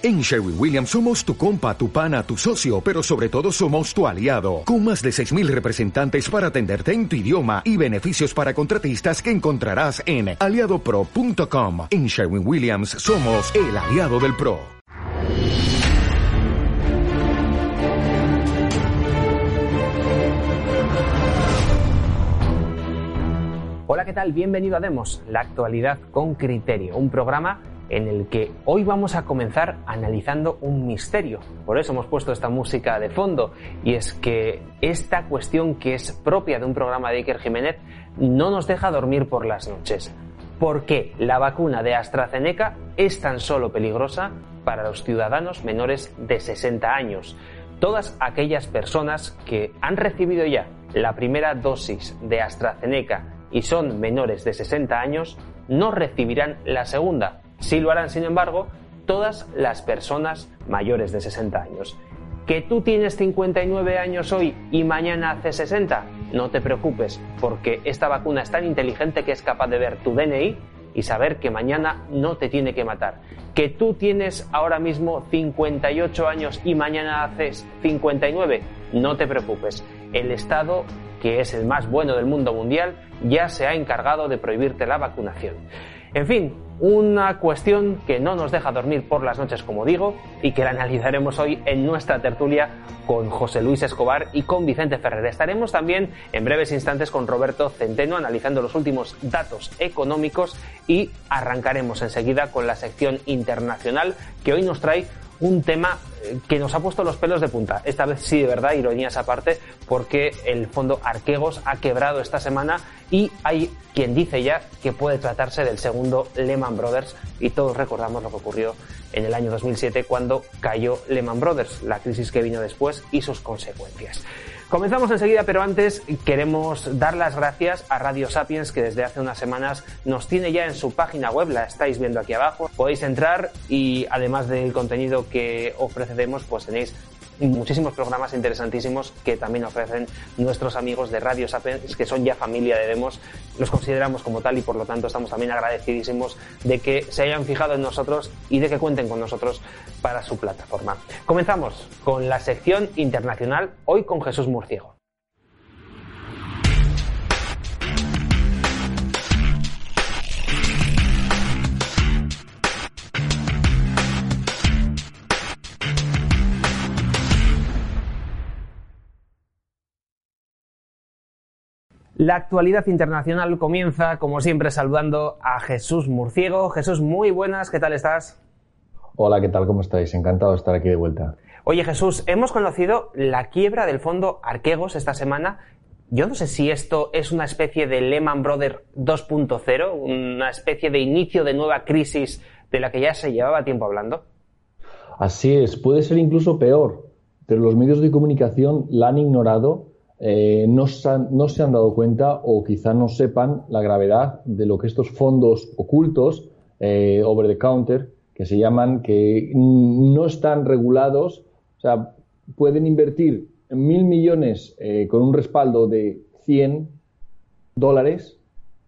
En Sherwin Williams somos tu compa, tu pana, tu socio, pero sobre todo somos tu aliado, con más de 6.000 representantes para atenderte en tu idioma y beneficios para contratistas que encontrarás en aliadopro.com. En Sherwin Williams somos el aliado del PRO. Hola, ¿qué tal? Bienvenido a Demos, la actualidad con criterio, un programa en el que hoy vamos a comenzar analizando un misterio. Por eso hemos puesto esta música de fondo y es que esta cuestión que es propia de un programa de Iker Jiménez no nos deja dormir por las noches. ¿Por qué la vacuna de AstraZeneca es tan solo peligrosa para los ciudadanos menores de 60 años? Todas aquellas personas que han recibido ya la primera dosis de AstraZeneca y son menores de 60 años no recibirán la segunda Sí lo harán, sin embargo, todas las personas mayores de 60 años. ¿Que tú tienes 59 años hoy y mañana hace 60? No te preocupes, porque esta vacuna es tan inteligente que es capaz de ver tu DNI y saber que mañana no te tiene que matar. ¿Que tú tienes ahora mismo 58 años y mañana haces 59? No te preocupes. El Estado, que es el más bueno del mundo mundial, ya se ha encargado de prohibirte la vacunación. En fin, una cuestión que no nos deja dormir por las noches, como digo, y que la analizaremos hoy en nuestra tertulia con José Luis Escobar y con Vicente Ferrer. Estaremos también en breves instantes con Roberto Centeno analizando los últimos datos económicos y arrancaremos enseguida con la sección internacional que hoy nos trae un tema eh, que nos ha puesto los pelos de punta. Esta vez sí, de verdad, ironías aparte, porque el fondo Arquegos ha quebrado esta semana y hay quien dice ya que puede tratarse del segundo Lehman Brothers y todos recordamos lo que ocurrió en el año 2007 cuando cayó Lehman Brothers, la crisis que vino después y sus consecuencias. Comenzamos enseguida, pero antes queremos dar las gracias a Radio Sapiens que desde hace unas semanas nos tiene ya en su página web, la estáis viendo aquí abajo. Podéis entrar y además del contenido que ofrecemos, pues tenéis muchísimos programas interesantísimos que también ofrecen nuestros amigos de Radio Sapiens, que son ya familia de Demos. Los consideramos como tal y por lo tanto estamos también agradecidísimos de que se hayan fijado en nosotros y de que cuenten con nosotros para su plataforma. Comenzamos con la sección internacional, hoy con Jesús Murciego. La actualidad internacional comienza, como siempre, saludando a Jesús Murciego. Jesús, muy buenas, ¿qué tal estás? Hola, ¿qué tal? ¿Cómo estáis? Encantado de estar aquí de vuelta. Oye, Jesús, hemos conocido la quiebra del fondo Arquegos esta semana. Yo no sé si esto es una especie de Lehman Brothers 2.0, una especie de inicio de nueva crisis de la que ya se llevaba tiempo hablando. Así es, puede ser incluso peor, pero los medios de comunicación la han ignorado eh, no, se han, dado cuenta o quizá no sepan la gravedad de lo que estos fondos ocultos, eh, over the counter, que se llaman, que no están regulados, o sea, pueden invertir mil millones eh, con un respaldo de 100 dólares,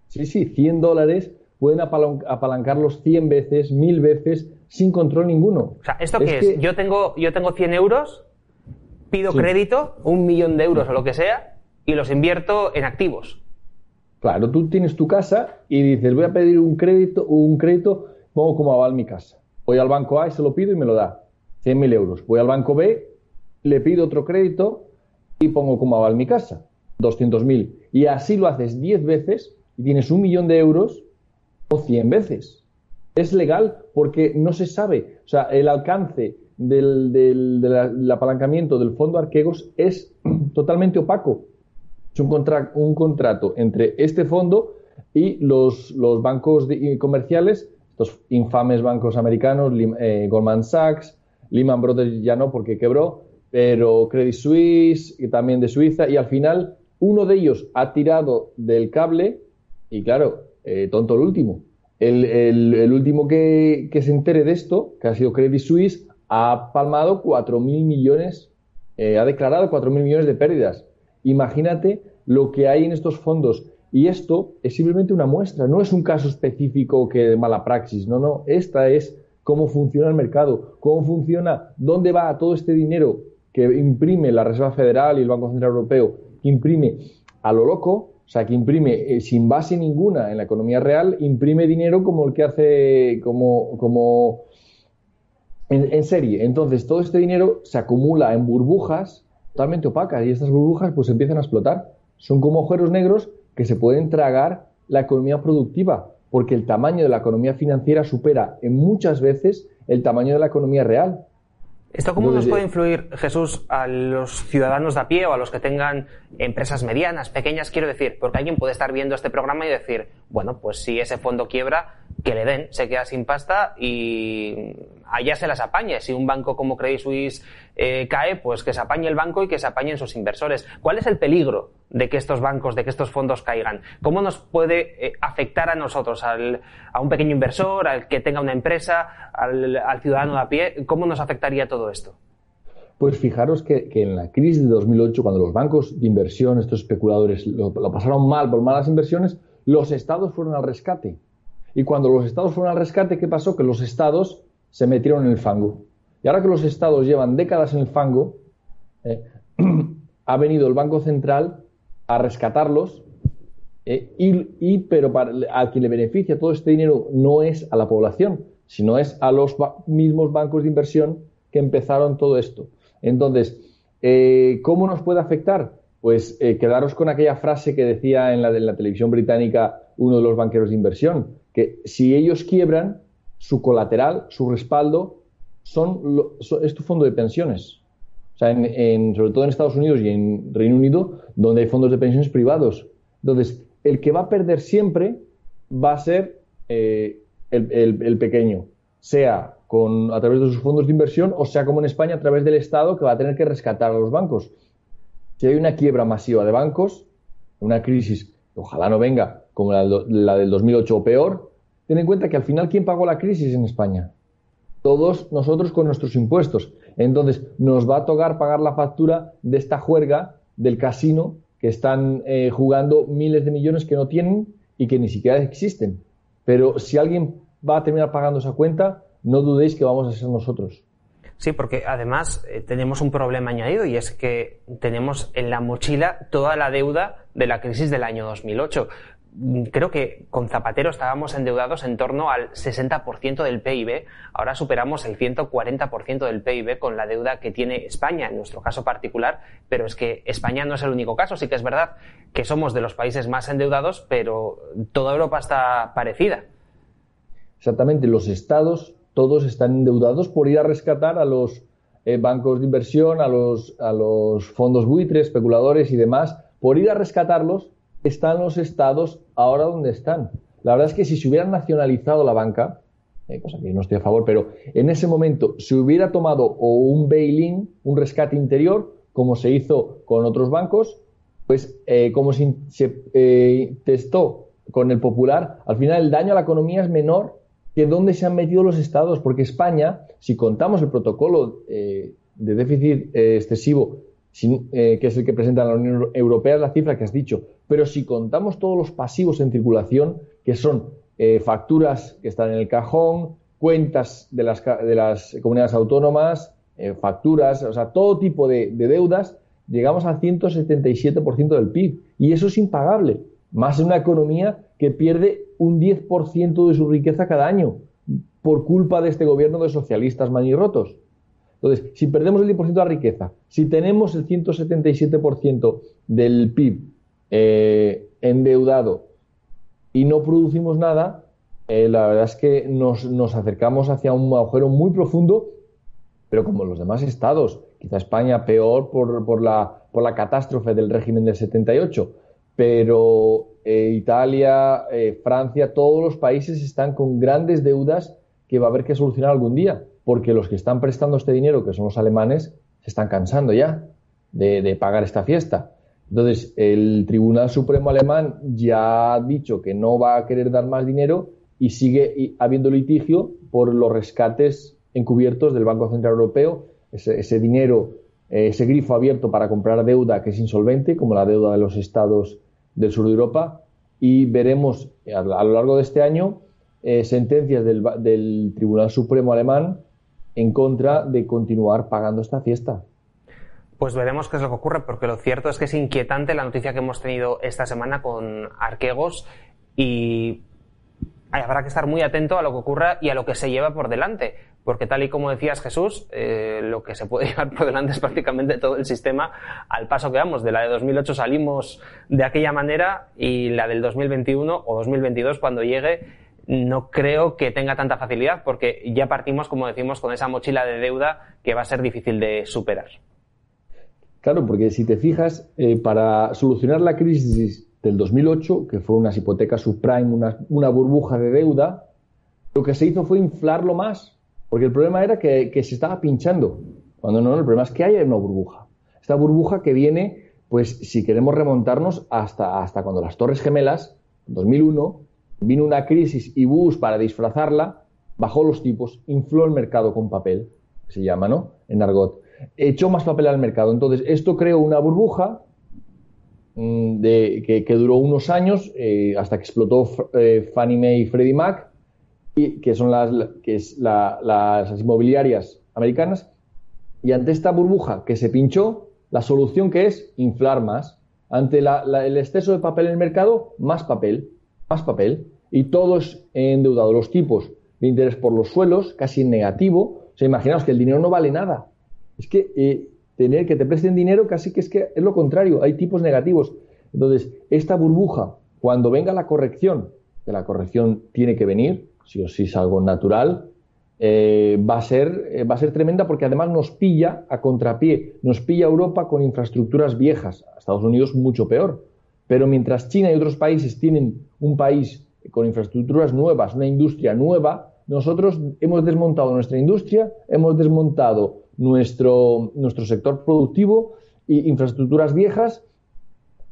sí, sí, 100 dólares, pueden apalancarlos 100 veces, mil veces, sin control ninguno. O sea, ¿esto qué es? Yo, tengo, yo tengo 100 euros pido crédito, un millón de euros o lo que sea, y los invierto en activos. Claro, tú tienes tu casa y dices, voy a pedir un crédito, un crédito, pongo como aval mi casa. Voy al banco A y se lo pido y me lo da, 100.000 euros. Voy al banco B, le pido otro crédito y pongo como aval mi casa, 200.000. Y así lo haces 10 veces y tienes un millón de euros o 100 veces. Es legal porque no se sabe, o sea, el alcance del, apalancamiento del fondo Arquegos es totalmente opaco. Es un, contrato entre este fondo y los, bancos comerciales, estos infames bancos americanos, eh, Goldman Sachs, Lehman Brothers ya no porque quebró, pero Credit Suisse, también de Suiza, y al final uno de ellos ha tirado del cable y claro, eh, tonto el último. El, el, último que, que, se entere de esto, que ha sido Credit Suisse, ha palmado 4.000 millones, eh, ha declarado 4.000 millones de pérdidas. Imagínate lo que hay en estos fondos. Y esto es simplemente una muestra, no es un caso específico que de mala praxis, no, no, esta es cómo funciona el mercado, cómo funciona, dónde va todo este dinero que imprime la Reserva Federal y el Banco Central Europeo, que imprime a lo loco, o sea, que imprime eh, sin base ninguna en la economía real, imprime dinero como el que hace, como, como en, serie. Entonces, todo este dinero se acumula en burbujas totalmente opacas y estas burbujas pues empiezan a explotar. Son como agujeros negros que se pueden tragar la economía productiva, porque el tamaño de la economía financiera supera en muchas veces el tamaño de la economía real. ¿Esto cómo nos puede influir, Jesús, a los ciudadanos de a pie o a los que tengan empresas medianas, pequeñas, quiero decir? Porque alguien puede estar viendo este programa y decir, bueno, pues si ese fondo quiebra, que le den, se queda sin pasta y allá se las apañe. Si un banco como Credit Suisse eh, cae, pues que se apañe el banco y que se apañen sus inversores. ¿Cuál es el peligro de que estos bancos, de que estos fondos caigan? ¿Cómo nos puede eh, afectar a nosotros, al, a un pequeño inversor, al que tenga una empresa, al, ciudadano de a pie? ¿Cómo nos afectaría todo esto? Pues fijaros que, en la crisis de 2008, cuando los bancos de inversión, estos especuladores, lo, pasaron mal por malas inversiones, los estados fueron al rescate. Y cuando los estados fueron al rescate, ¿qué pasó? Que los estados se metieron en el fango. Y ahora que los estados llevan décadas en el fango, eh, ha venido el Banco Central a rescatarlos, eh, y, pero para, a quien le beneficia todo este dinero no es a la población, sino es a los mismos bancos de inversión que empezaron todo esto. Entonces, eh, ¿cómo nos puede afectar? Pues quedaros con aquella frase que decía en la televisión británica uno de los banqueros de inversión, que si ellos quiebran, su colateral, su respaldo, son, es tu fondo de pensiones. O sea, en, sobre todo en Estados Unidos y en Reino Unido, donde hay fondos de pensiones privados. Entonces, el que va a perder siempre va a ser eh, el, pequeño, sea con, a través de sus fondos de inversión o sea como en España a través del Estado que va a tener que rescatar a los bancos. Si hay una quiebra masiva de bancos, una crisis, ojalá no venga como la, la del 2008 o peor, ten en cuenta que al final, ¿quién pagó la crisis en España? todos nosotros con nuestros impuestos. Entonces, nos va a tocar pagar la factura de esta juerga del casino que están eh, jugando miles de millones que no tienen y que ni siquiera existen. Pero si alguien va a terminar pagando esa cuenta, no dudéis que vamos a ser nosotros. Sí, porque además eh, tenemos un problema añadido y es que tenemos en la mochila toda la deuda de la crisis del año 2008. Creo que con Zapatero estábamos endeudados en torno al 60% del PIB, ahora superamos el 140% del PIB con la deuda que tiene España, en nuestro caso particular, pero es que España no es el único caso, sí que es verdad que somos de los países más endeudados, pero toda Europa está parecida. Exactamente, los estados todos están endeudados por ir a rescatar a los eh, bancos de inversión, a los fondos buitres, especuladores y demás, por ir a rescatarlos están los estados ahora donde están. La verdad es que si se hubiera nacionalizado la banca, eh, cosa que no estoy a favor, pero en ese momento se hubiera tomado o un bail-in, un rescate interior, como se hizo con otros bancos, pues eh, como se, eh, testó con el popular, al final el daño a la economía es menor que donde se han metido los estados, porque España, si contamos el protocolo de déficit excesivo que es el que presenta la Unión Europea, la cifra que has dicho. Pero si contamos todos los pasivos en circulación, que son eh, facturas que están en el cajón, cuentas de las, de comunidades autónomas, eh, facturas, o sea, todo tipo de, deudas, llegamos al 177% del PIB. Y eso es impagable, más en una economía que pierde un 10% de su riqueza cada año por culpa de este gobierno de socialistas manirrotos. Entonces, si perdemos el 10% de la riqueza, si tenemos el 177% del PIB eh, endeudado y no producimos nada, eh, la verdad es que nos, acercamos hacia un agujero muy profundo, pero como los demás estados, quizá España peor por, la, por la catástrofe del régimen del 78, pero eh, Italia, Francia, todos los países están con grandes deudas que va a haber que solucionar algún día porque los que están prestando este dinero, que son los alemanes, se están cansando ya de, pagar esta fiesta. Entonces, el Tribunal Supremo alemán ya ha dicho que no va a querer dar más dinero y sigue habiendo litigio por los rescates encubiertos del Banco Central Europeo, ese, dinero, eh, ese grifo abierto para comprar deuda que es insolvente, como la deuda de los estados del sur de Europa, y veremos a, lo largo de este año eh, sentencias del, del Tribunal Supremo alemán en contra de continuar pagando esta fiesta. Pues veremos qué es lo que ocurre, porque lo cierto es que es inquietante la noticia que hemos tenido esta semana con Arquegos y habrá que estar muy atento a lo que ocurra y a lo que se lleva por delante, porque tal y como decías Jesús, eh, lo que se puede llevar por delante es prácticamente todo el sistema al paso que vamos. De la de 2008 salimos de aquella manera y la del 2021 o 2022 cuando llegue no creo que tenga tanta facilidad porque ya partimos, como decimos, con esa mochila de deuda que va a ser difícil de superar. Claro, porque si te fijas, eh, para solucionar la crisis del 2008, que fue unas hipotecas subprime, una, burbuja de deuda, lo que se hizo fue inflarlo más, porque el problema era que, se estaba pinchando, cuando no, el problema es que haya una burbuja. Esta burbuja que viene, pues si queremos remontarnos hasta, hasta cuando las Torres Gemelas, en 2001, vino una crisis y Bush, para disfrazarla, bajó los tipos, infló el mercado con papel, se llama, ¿no? En argot. Echó más papel al mercado. Entonces, esto creó una burbuja Mm, que, duró unos años eh, hasta que explotó eh, Fannie Mae y Freddie Mac, y, que son las, es inmobiliarias americanas. Y ante esta burbuja que se pinchó, la solución que es inflar más. Ante el exceso de papel en el mercado, más papel, más papel. Y todos endeudados. Los tipos de interés por los suelos, casi negativo. O sea, imaginaos que el dinero no vale nada. Es que eh, tener que te presten dinero casi que es que es lo contrario, hay tipos negativos. Entonces, esta burbuja, cuando venga la corrección, que la corrección tiene que venir, si o si es algo natural, eh, va, a ser, eh, va a ser tremenda porque además nos pilla a contrapié, nos pilla Europa con infraestructuras viejas, Estados Unidos mucho peor. Pero mientras China y otros países tienen un país con infraestructuras nuevas, una industria nueva, nosotros hemos desmontado nuestra industria, hemos desmontado nuestro, nuestro sector productivo y infraestructuras viejas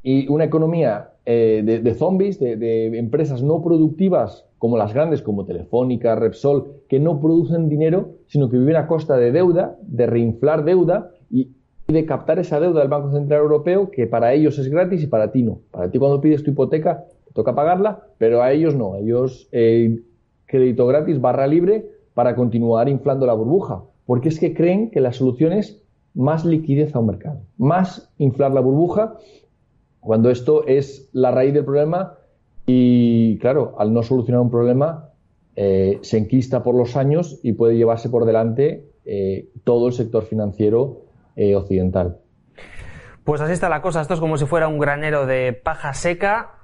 y una economía eh, de, zombies, de, empresas no productivas como las grandes, como Telefónica, Repsol, que no producen dinero, sino que viven a costa de deuda, de reinflar deuda y de captar esa deuda del Banco Central Europeo, que para ellos es gratis y para ti no. Para ti cuando pides tu hipoteca te toca pagarla, pero a ellos no. ellos eh, crédito gratis, barra libre, para continuar inflando la burbuja porque es que creen que la solución es más liquidez a un mercado, más inflar la burbuja, cuando esto es la raíz del problema y, claro, al no solucionar un problema, eh, se enquista por los años y puede llevarse por delante eh, todo el sector financiero eh, occidental. Pues así está la cosa. Esto es como si fuera un granero de paja seca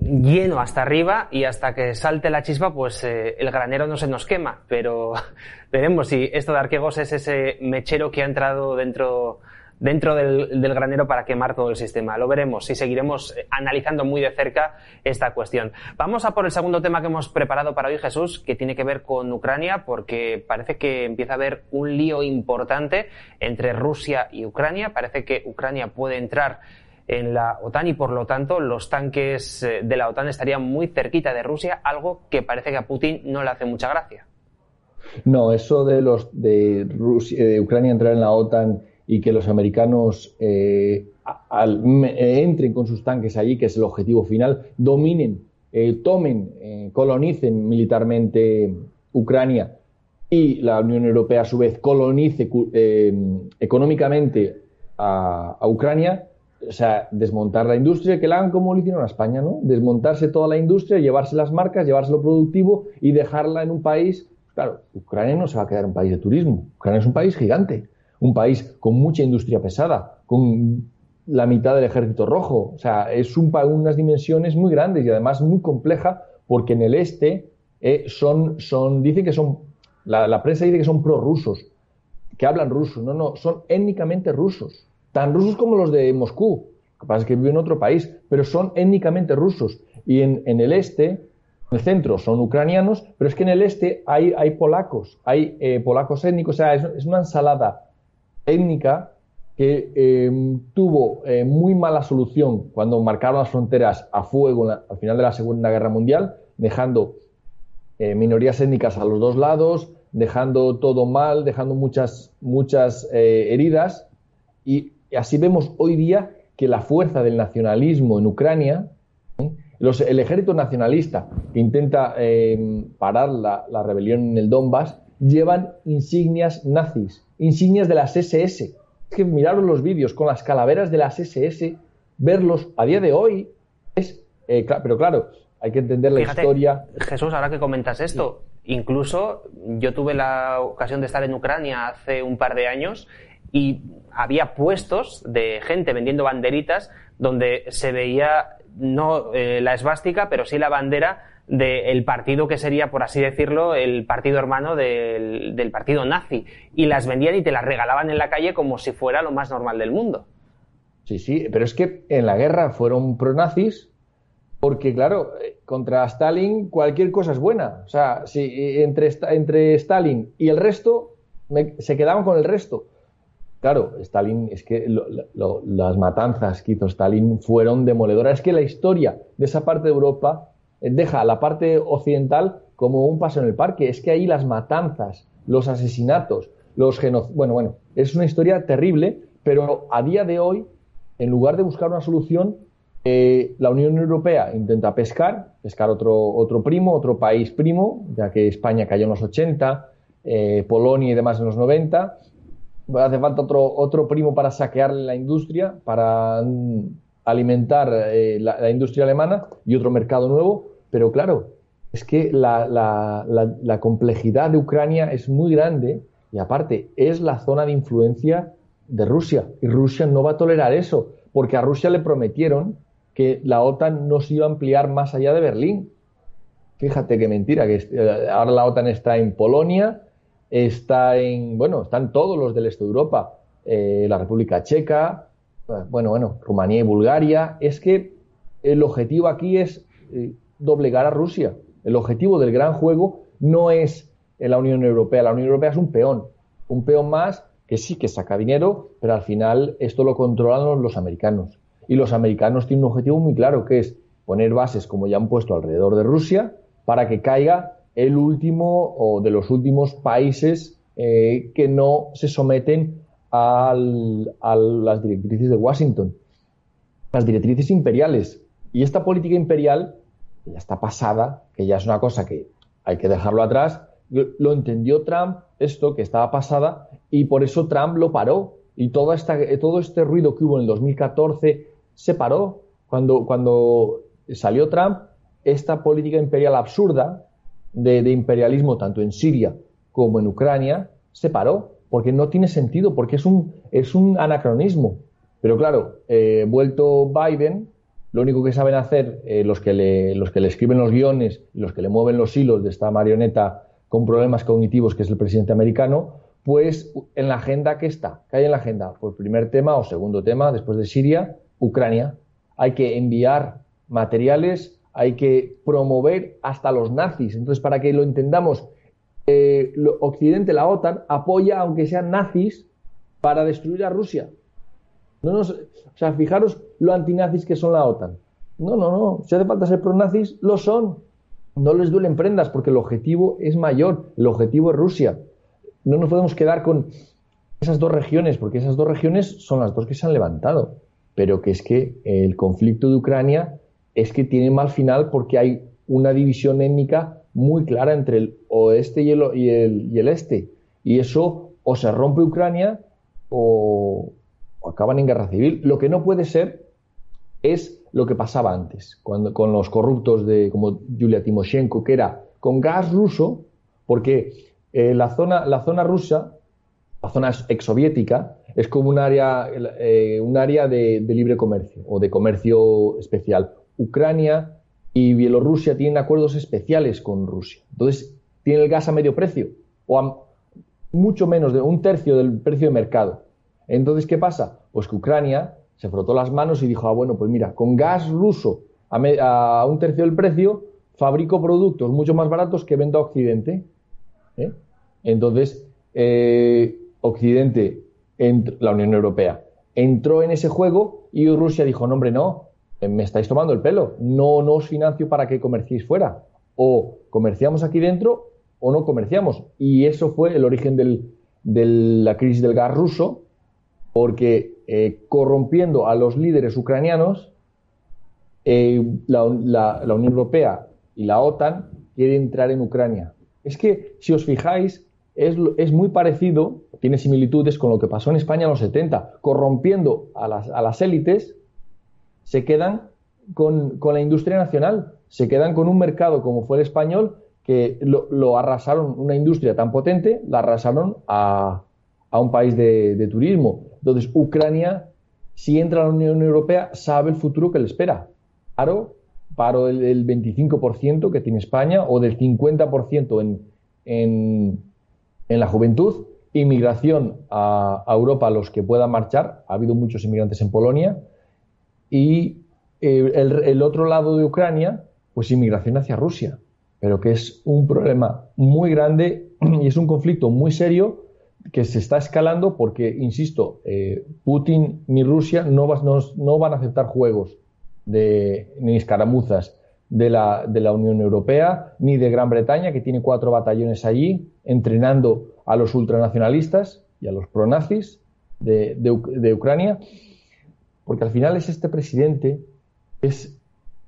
lleno hasta arriba y hasta que salte la chispa, pues eh, el granero no se nos quema. Pero veremos si esto de Arquegos es ese mechero que ha entrado dentro, dentro del, granero para quemar todo el sistema. Lo veremos y seguiremos eh, analizando muy de cerca esta cuestión. Vamos a por el segundo tema que hemos preparado para hoy, Jesús, que tiene que ver con Ucrania, porque parece que empieza a haber un lío importante entre Rusia y Ucrania. Parece que Ucrania puede entrar en la OTAN y por lo tanto los tanques eh, de la OTAN estarían muy cerquita de Rusia, algo que parece que a Putin no le hace mucha gracia. No, eso de los de, Rusia, Ucrania entrar en la OTAN y que los americanos eh, eh, entren con sus tanques allí, que es el objetivo final, dominen, tomen, colonicen militarmente Ucrania y la Unión Europea a su vez colonice económicamente a Ucrania, o sea, desmontar la industria, que la hagan como lo hicieron a España, ¿no? Desmontarse toda la industria, llevarse las marcas, llevarse lo productivo y dejarla en un país. Claro, Ucrania no se va a quedar un país de turismo. Ucrania es un país gigante, un país con mucha industria pesada, con la mitad del ejército rojo. O sea, es un, unas dimensiones muy grandes y además muy compleja porque en el este eh, son, son, dicen que son, la, la prensa dice que son prorrusos, que hablan ruso. No, no, son étnicamente rusos tan rusos como los de Moscú. Lo que pasa que viven en otro país, pero son étnicamente rusos. Y en, el este, en el centro, son ucranianos, pero es que en el este hay, hay polacos, hay eh, polacos étnicos, o sea, es, una ensalada étnica que em, tuvo eh, muy mala solución cuando marcaron las fronteras a fuego al final de la Segunda Guerra Mundial, dejando eh, minorías étnicas a los dos lados, dejando todo mal, dejando muchas, muchas heridas. Y así vemos hoy día que la fuerza del nacionalismo en Ucrania ¿eh? el ejército nacionalista que intenta eh, parar la, rebelión en el Donbass llevan insignias nazis, insignias de las SS. Es que miraros los vídeos con las calaveras de las SS, verlos a día de hoy es... Eh, pero claro, hay que entender la historia. Jesús, ahora que comentas esto, incluso yo tuve la ocasión de estar en Ucrania hace un par de años y había puestos de gente vendiendo banderitas donde se veía no eh, la esvástica, pero sí la bandera del partido que sería, por así decirlo, el partido hermano del, partido nazi. Y las vendían y te las regalaban en la calle como si fuera lo más normal del mundo. Sí, sí, pero es que en la guerra fueron pronazis porque, claro, contra Stalin cualquier cosa es buena. O sea, si entre, entre Stalin y el resto, se quedaban con el resto. Claro, Stalin, es que las matanzas que hizo Stalin fueron demoledoras. Es que la historia de esa parte de Europa eh, deja a la parte occidental como un paso en el parque. Es que ahí las matanzas, los asesinatos, los genocidios. Bueno, bueno, es una historia terrible, pero a día de hoy, en lugar de buscar una solución, eh, la Unión Europea intenta pescar, pescar otro, otro primo, otro país primo, ya que España cayó en los 80, eh, Polonia y demás en los 90 hace falta otro, otro primo para saquear la industria, para mm, alimentar eh, la, industria alemana y otro mercado nuevo. Pero claro, es que la, la, complejidad de Ucrania es muy grande y aparte es la zona de influencia de Rusia. Y Rusia no va a tolerar eso, porque a Rusia le prometieron que la OTAN no se iba a ampliar más allá de Berlín. Fíjate qué mentira, que eh, ahora la OTAN está en Polonia, está en, bueno, están todos los del este de Europa, eh, la República Checa, bueno, bueno, Rumanía y Bulgaria. Es que el objetivo aquí es eh, doblegar a Rusia. El objetivo del gran juego no es la Unión Europea. La Unión Europea es un peón, un peón más que sí que saca dinero, pero al final esto lo controlan los americanos. Y los americanos tienen un objetivo muy claro, que es poner bases, como ya han puesto alrededor de Rusia, para que caiga el último o de los últimos países eh, que no se someten a las directrices de Washington, las directrices imperiales. Y esta política imperial, ya está pasada, que ya es una cosa que hay que dejarlo atrás, lo entendió Trump, esto que estaba pasada, y por eso Trump lo paró. Y toda esta, todo este ruido que hubo en el 2014 se paró. Cuando, cuando salió Trump, esta política imperial absurda, de, imperialismo tanto en Siria como en Ucrania se paró, porque no tiene sentido, porque es un, es un anacronismo. Pero claro, eh, vuelto Biden, lo único que saben hacer eh, los, que le, los que le escriben los guiones y los que le mueven los hilos de esta marioneta con problemas cognitivos que es el presidente americano, pues en la agenda que está, ¿qué hay en la agenda? Pues primer tema o segundo tema, después de Siria, Ucrania. Hay que enviar materiales hay que promover hasta los nazis. Entonces, para que lo entendamos, eh, Occidente, la OTAN, apoya, aunque sean nazis, para destruir a Rusia. No nos, o sea, fijaros lo antinazis que son la OTAN. No, no, no. Si hace falta ser pro-nazis, lo son. No les duelen prendas porque el objetivo es mayor. El objetivo es Rusia. No nos podemos quedar con esas dos regiones, porque esas dos regiones son las dos que se han levantado. Pero que es que el conflicto de Ucrania es que tiene mal final porque hay una división étnica muy clara entre el oeste y el, este. Y eso o se rompe Ucrania o, acaban en guerra civil. Lo que no puede ser es lo que pasaba antes, cuando, con los corruptos de, como Yulia Timoshenko, que era con gas ruso, porque eh, la, zona, la zona rusa, la zona exsoviética, es como un área, eh, un área de, libre comercio o de comercio especial. Ucrania y Bielorrusia tienen acuerdos especiales con Rusia. Entonces, tiene el gas a medio precio o a mucho menos de un tercio del precio de mercado. Entonces, ¿qué pasa? Pues que Ucrania se frotó las manos y dijo, ah, bueno, pues mira, con gas ruso a, un tercio del precio, fabrico productos mucho más baratos que vendo a Occidente. ¿eh? Entonces, eh, Occidente, la Unión Europea, entró en ese juego y Rusia dijo, no, hombre, no, me estáis tomando el pelo, no, no os financio para que comerciéis fuera. O comerciamos aquí dentro o no comerciamos. Y eso fue el origen de la crisis del gas ruso, porque eh, corrompiendo a los líderes ucranianos, eh, la, Unión Europea y la OTAN quieren entrar en Ucrania. Es que, si os fijáis, es, es, muy parecido, tiene similitudes con lo que pasó en España en los 70, corrompiendo a las, a las élites, se quedan con, con, la industria nacional, se quedan con un mercado como fue el español, que lo, arrasaron, una industria tan potente, la arrasaron a, a un país de, de turismo. Entonces, Ucrania, si entra a la Unión Europea, sabe el futuro que le espera. Paro, paro del, 25% que tiene España o del 50% en, en, en, la juventud, inmigración a, Europa, a los que puedan marchar, ha habido muchos inmigrantes en Polonia, y eh, el, otro lado de Ucrania, pues inmigración hacia Rusia, pero que es un problema muy grande y es un conflicto muy serio que se está escalando porque, insisto, eh, Putin ni Rusia no, van a aceptar juegos de, ni escaramuzas de la, de la Unión Europea, ni de Gran Bretaña, que tiene cuatro batallones allí, entrenando a los ultranacionalistas y a los pronazis de, Ucrania, porque al final es este presidente, es,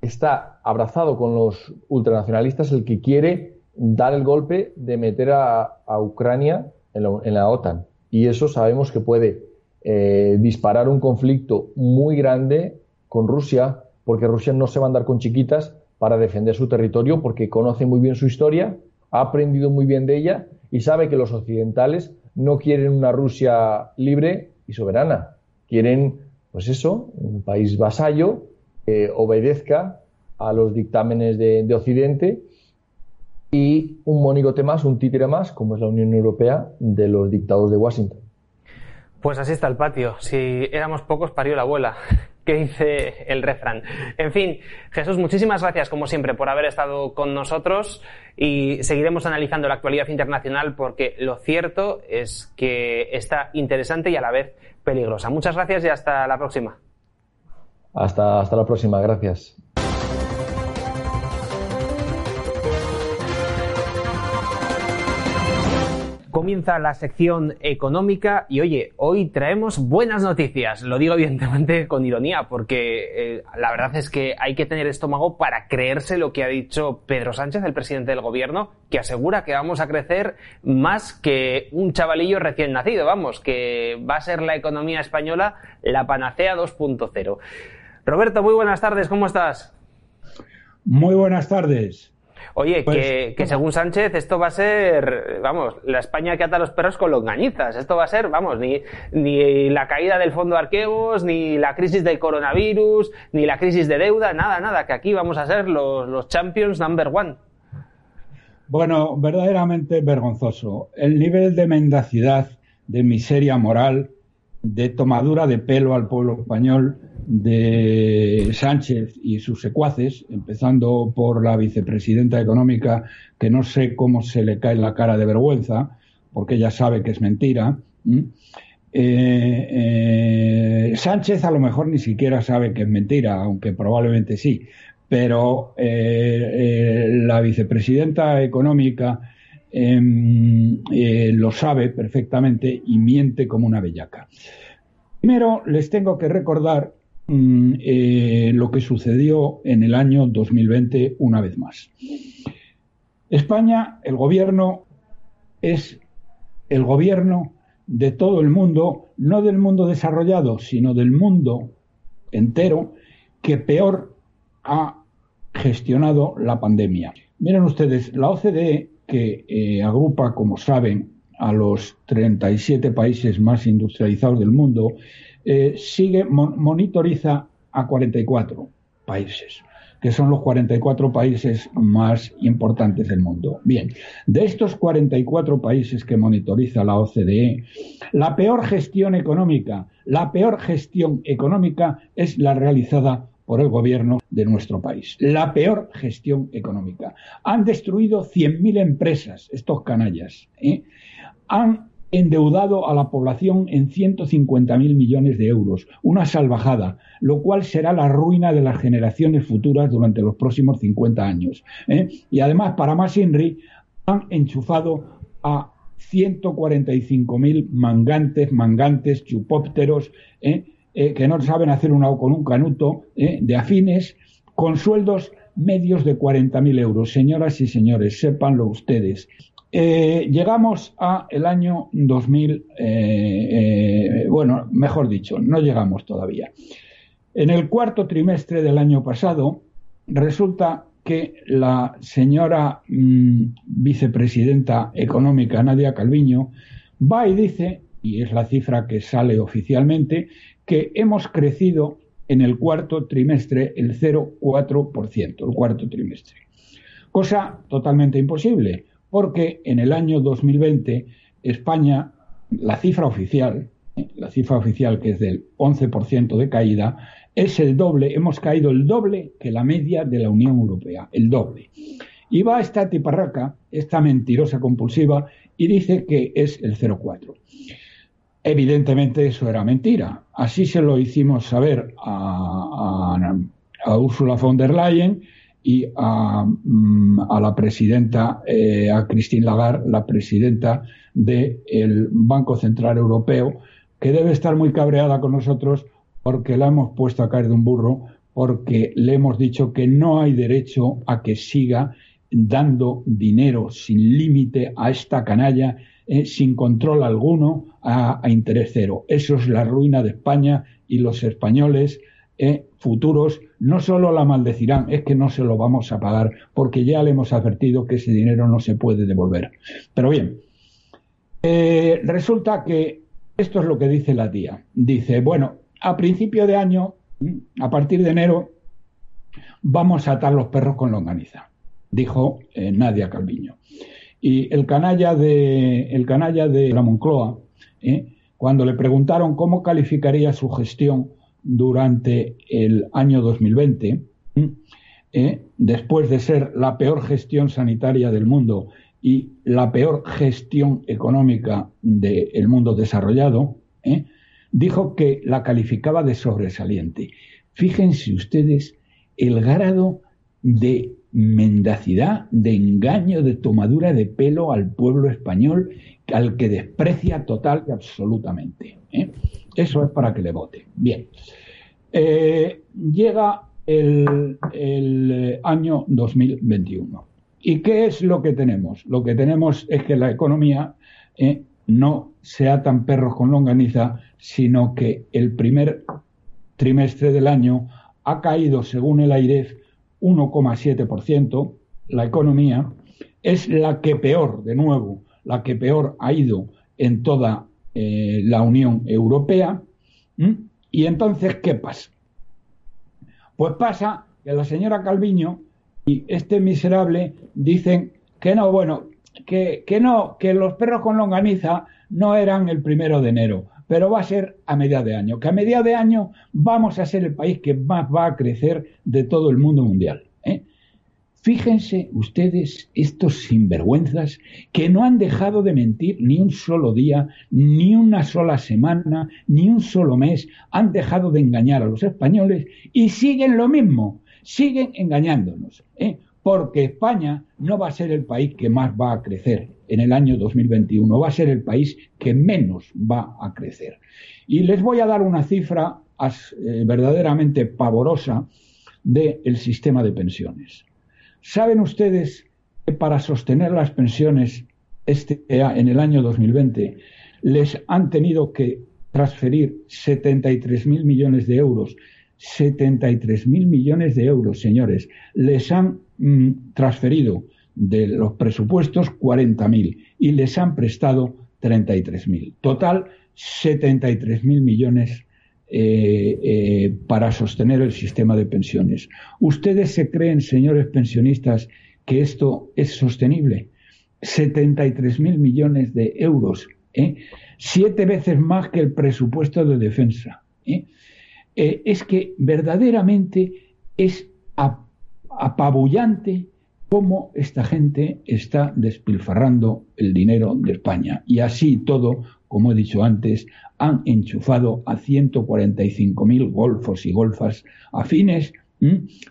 está abrazado con los ultranacionalistas el que quiere dar el golpe de meter a, Ucrania en la, OTAN. Y eso sabemos que puede eh, disparar un conflicto muy grande con Rusia, porque Rusia no se va a andar con chiquitas para defender su territorio, porque conoce muy bien su historia, ha aprendido muy bien de ella y sabe que los occidentales no quieren una Rusia libre y soberana. Quieren, pues eso, un país vasallo que obedezca a los dictámenes de, Occidente y un monigote más, un títere más, como es la Unión Europea, de los dictados de Washington. Pues así está el patio. Si éramos pocos, parió la abuela que dice el refrán. En fin, Jesús, muchísimas gracias como siempre por haber estado con nosotros y seguiremos analizando la actualidad internacional porque lo cierto es que está interesante y a la vez peligrosa. Muchas gracias y hasta la próxima. Hasta, hasta la próxima, gracias. Comienza la sección económica y oye, hoy traemos buenas noticias. Lo digo evidentemente con ironía porque eh, la verdad es que hay que tener estómago para creerse lo que ha dicho Pedro Sánchez, el presidente del gobierno, que asegura que vamos a crecer más que un chavalillo recién nacido, vamos, que va a ser la economía española la panacea 2.0. Roberto, muy buenas tardes, ¿cómo estás? Muy buenas tardes. Oye, pues, que, según Sánchez esto va a ser, vamos, la España que ata a los perros con longañizas. Esto va a ser, vamos, ni, ni la caída del fondo Arqueos, ni la crisis del coronavirus, ni la crisis de deuda, nada, nada, que aquí vamos a ser los, los champions number one. Bueno, verdaderamente vergonzoso. El nivel de mendacidad, de miseria moral, de tomadura de pelo al pueblo español de Sánchez y sus secuaces, empezando por la vicepresidenta económica, que no sé cómo se le cae la cara de vergüenza, porque ella sabe que es mentira. Eh, eh, Sánchez a lo mejor ni siquiera sabe que es mentira, aunque probablemente sí, pero eh, la vicepresidenta económica em, lo sabe perfectamente y miente como una bellaca. Primero les tengo que recordar Mm, eh, lo que sucedió en el año 2020 una vez más. España, el gobierno, es el gobierno de todo el mundo, no del mundo desarrollado, sino del mundo entero, que peor ha gestionado la pandemia. Miren ustedes, la OCDE, que eh, agrupa, como saben, a los 37 países más industrializados del mundo, eh, sigue, monitoriza a 44 países, que son los 44 países más importantes del mundo. Bien, de estos 44 países que monitoriza la OCDE, la peor gestión económica, la peor gestión económica es la realizada por el gobierno de nuestro país. La peor gestión económica. Han destruido 100.000 empresas, estos canallas. ¿eh? Han endeudado a la población en 150.000 millones de euros, una salvajada, lo cual será la ruina de las generaciones futuras durante los próximos 50 años. ¿eh? Y además, para más Inri, han enchufado a 145.000 mangantes, mangantes, chupópteros, ¿eh? Eh, que no saben hacer una con un canuto de afines con sueldos medios de 40.000 euros. Señoras y señores, sépanlo ustedes. Eh, llegamos a el año 2000, eh, eh, bueno, mejor dicho, no llegamos todavía. En el cuarto trimestre del año pasado, resulta que la señora mm, vicepresidenta económica Nadia Calviño va y dice, y es la cifra que sale oficialmente, que hemos crecido en el cuarto trimestre el 0,4%, el cuarto trimestre. Cosa totalmente imposible, porque en el año 2020 España, la cifra oficial, eh, la cifra oficial que es del 11% de caída, es el doble, hemos caído el doble que la media de la Unión Europea, el doble. Y va esta tiparraca, esta mentirosa compulsiva, y dice que es el 0,4. Evidentemente eso era mentira. Así se lo hicimos saber a, a, Ursula von der Leyen y a, mm, la presidenta, eh, a Christine Lagarde, la presidenta del Banco Central Europeo, que debe estar muy cabreada con nosotros porque la hemos puesto a caer de un burro, porque le hemos dicho que no hay derecho a que siga dando dinero sin límite a esta canalla, eh, sin control alguno, a, interés cero. Eso es la ruina de España y los españoles eh, futuros no solo la maldecirán, es que no se lo vamos a pagar, porque ya le hemos advertido que ese dinero no se puede devolver. Pero bien, eh, resulta que esto es lo que dice la tía. Dice, bueno, a principio de año, a partir de enero, vamos a atar los perros con longaniza, dijo eh, Nadia Calviño. Y el canalla de, el canalla de la Moncloa, eh, cuando le preguntaron cómo calificaría su gestión durante el año 2020, eh, después de ser la peor gestión sanitaria del mundo y la peor gestión económica del mundo desarrollado, dijo que la calificaba de sobresaliente. Fíjense ustedes el grado de mendacidad, de engaño, de tomadura de pelo al pueblo español, al que desprecia total y absolutamente. ¿eh? Eso es para que le vote. Bien. Eh, llega el, el, año 2021. ¿Y qué es lo que tenemos? Lo que tenemos es que la economía ¿eh? no se atan perros con longaniza, sino que el primer trimestre del año ha caído, según el AIREF, 1,7%. La economía es la que peor, de nuevo, la que peor ha ido en toda eh, la Unión Europea. Y entonces, ¿qué pasa? Pues pasa que la señora Calviño y este miserable dicen que no, bueno, que, que no, que los perros con longaniza no eran el primero de enero, pero va a ser a mediados de año, que a mediados de año vamos a ser el país que más va a crecer de todo el mundo mundial. Fíjense ustedes estos sinvergüenzas que no han dejado de mentir ni un solo día, ni una sola semana, ni un solo mes, han dejado de engañar a los españoles y siguen lo mismo, siguen engañándonos. ¿eh? porque España no va a ser el país que más va a crecer en el año 2021, va a ser el país que menos va a crecer. Y les voy a dar una cifra eh, verdaderamente pavorosa del sistema de pensiones. ¿Saben ustedes que para sostener las pensiones este, en el año 2020 les han tenido que transferir 73.000 millones de euros 73.000 millones de euros, señores. Les han mm, transferido de los presupuestos 40.000 y les han prestado 33.000. Total, 73.000 millones eh, eh, para sostener el sistema de pensiones. ¿Ustedes se creen, señores pensionistas, que esto es sostenible? 73.000 millones de euros, ¿eh? siete veces más que el presupuesto de defensa. Eh, es que verdaderamente es apabullante cómo esta gente está despilfarrando el dinero de España. Y así todo, como he dicho antes, han enchufado a 145.000 golfos y golfas afines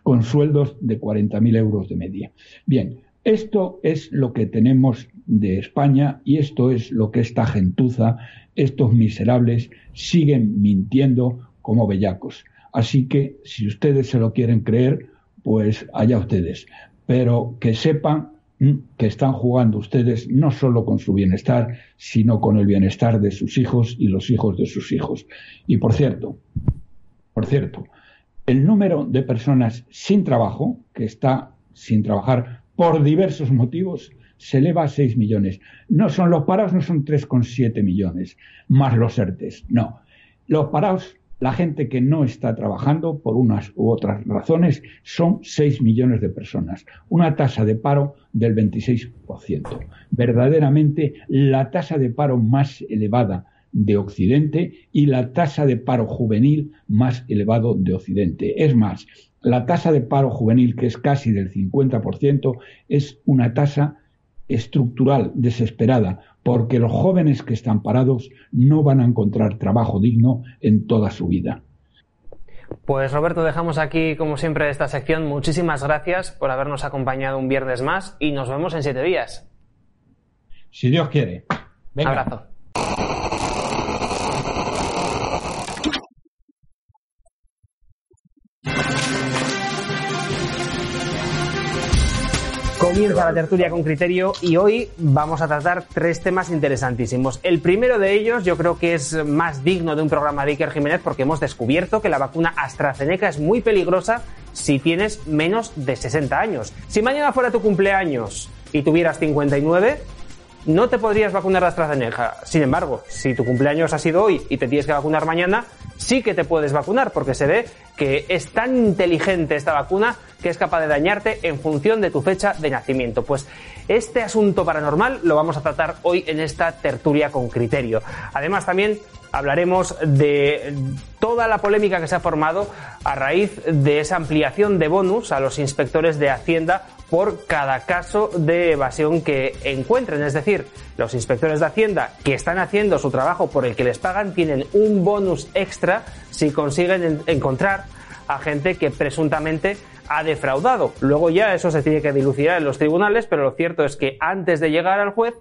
con sueldos de 40.000 euros de media. Bien, esto es lo que tenemos de España y esto es lo que esta gentuza, estos miserables, siguen mintiendo como bellacos. Así que si ustedes se lo quieren creer, pues allá ustedes. Pero que sepan que están jugando ustedes no solo con su bienestar, sino con el bienestar de sus hijos y los hijos de sus hijos. Y por cierto, por cierto, el número de personas sin trabajo, que está sin trabajar por diversos motivos, se eleva a 6 millones. No son los parados, no son 3,7 millones, más los ERTES. No. Los parados, la gente que no está trabajando por unas u otras razones, son 6 millones de personas. Una tasa de paro del 26%. Verdaderamente la tasa de paro más elevada de Occidente y la tasa de paro juvenil más elevado de Occidente. Es más, la tasa de paro juvenil, que es casi del 50%, es una tasa estructural, desesperada, porque los jóvenes que están parados no van a encontrar trabajo digno en toda su vida. Pues Roberto, dejamos aquí, como siempre, esta sección. Muchísimas gracias por habernos acompañado un viernes más y nos vemos en siete días. Si Dios quiere. Un abrazo. Comienza la tertulia con criterio y hoy vamos a tratar tres temas interesantísimos. El primero de ellos yo creo que es más digno de un programa de Iker Jiménez porque hemos descubierto que la vacuna AstraZeneca es muy peligrosa si tienes menos de 60 años. Si mañana fuera tu cumpleaños y tuvieras 59, no te podrías vacunar de AstraZeneca. Sin embargo, si tu cumpleaños ha sido hoy y te tienes que vacunar mañana, sí que te puedes vacunar porque se ve que es tan inteligente esta vacuna que es capaz de dañarte en función de tu fecha de nacimiento. Pues este asunto paranormal lo vamos a tratar hoy en esta tertulia con criterio. Además también hablaremos de toda la polémica que se ha formado a raíz de esa ampliación de bonus a los inspectores de Hacienda por cada caso de evasión que encuentren. Es decir, los inspectores de Hacienda que están haciendo su trabajo por el que les pagan tienen un bonus extra si consiguen encontrar a gente que presuntamente ha defraudado. Luego ya eso se tiene que dilucidar en los tribunales, pero lo cierto es que antes de llegar al juez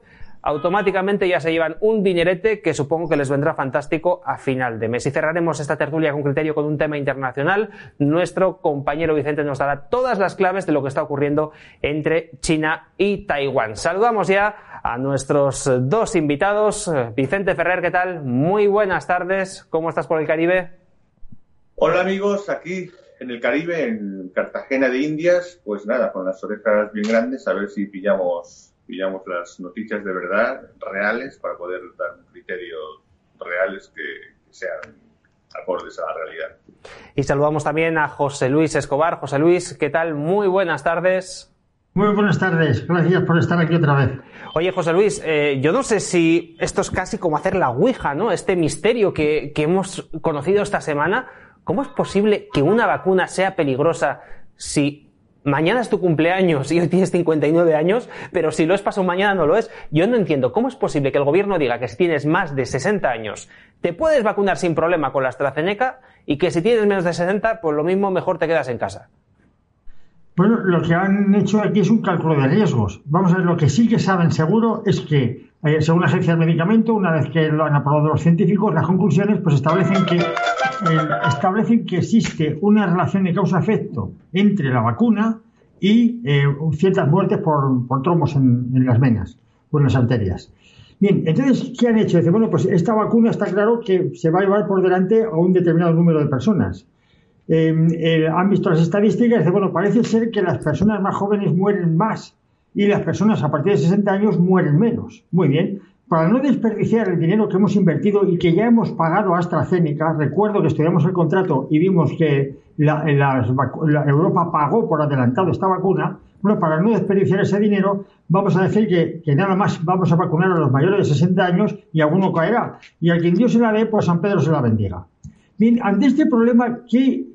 automáticamente ya se llevan un dinerete que supongo que les vendrá fantástico a final de mes. Y cerraremos esta tertulia con criterio con un tema internacional. Nuestro compañero Vicente nos dará todas las claves de lo que está ocurriendo entre China y Taiwán. Saludamos ya a nuestros dos invitados. Vicente Ferrer, ¿qué tal? Muy buenas tardes. ¿Cómo estás por el Caribe? Hola amigos, aquí en el Caribe, en Cartagena de Indias, pues nada, con las orejas bien grandes, a ver si pillamos pillamos las noticias de verdad, reales, para poder dar un criterio reales que, sean acordes a la realidad. Y saludamos también a José Luis Escobar. José Luis, ¿qué tal? Muy buenas tardes. Muy buenas tardes, gracias por estar aquí otra vez. Oye, José Luis, eh, yo no sé si esto es casi como hacer la Ouija, ¿no? Este misterio que, que hemos conocido esta semana. ¿Cómo es posible que una vacuna sea peligrosa si mañana es tu cumpleaños y hoy tienes 59 años, pero si lo es pasado mañana no lo es. Yo no entiendo cómo es posible que el gobierno diga que si tienes más de 60 años te puedes vacunar sin problema con la AstraZeneca y que si tienes menos de 60, pues lo mismo mejor te quedas en casa. Bueno, lo que han hecho aquí es un cálculo de riesgos. Vamos a ver, lo que sí que saben seguro es que, eh, según la Agencia del Medicamento, una vez que lo han aprobado los científicos, las conclusiones pues establecen que, eh, establecen que existe una relación de causa-efecto entre la vacuna y eh, ciertas muertes por, por trombos en, las venas o en las arterias. Bien, entonces, ¿qué han hecho? Dice, bueno, pues esta vacuna está claro que se va a llevar por delante a un determinado número de personas. Han visto las estadísticas dice, bueno, parece ser que las personas más jóvenes mueren más y las personas a partir de 60 años mueren menos. Muy bien. Para no desperdiciar el dinero que hemos invertido y que ya hemos pagado a AstraZeneca, recuerdo que estudiamos el contrato y vimos que la, Europa pagó por adelantado esta vacuna. Bueno, para no desperdiciar ese dinero, vamos a decir que, nada más vamos a vacunar a los mayores de 60 años y alguno caerá. Y a quien Dios se la dé, pues San Pedro se la bendiga. Bien, ante este problema, ¿qué,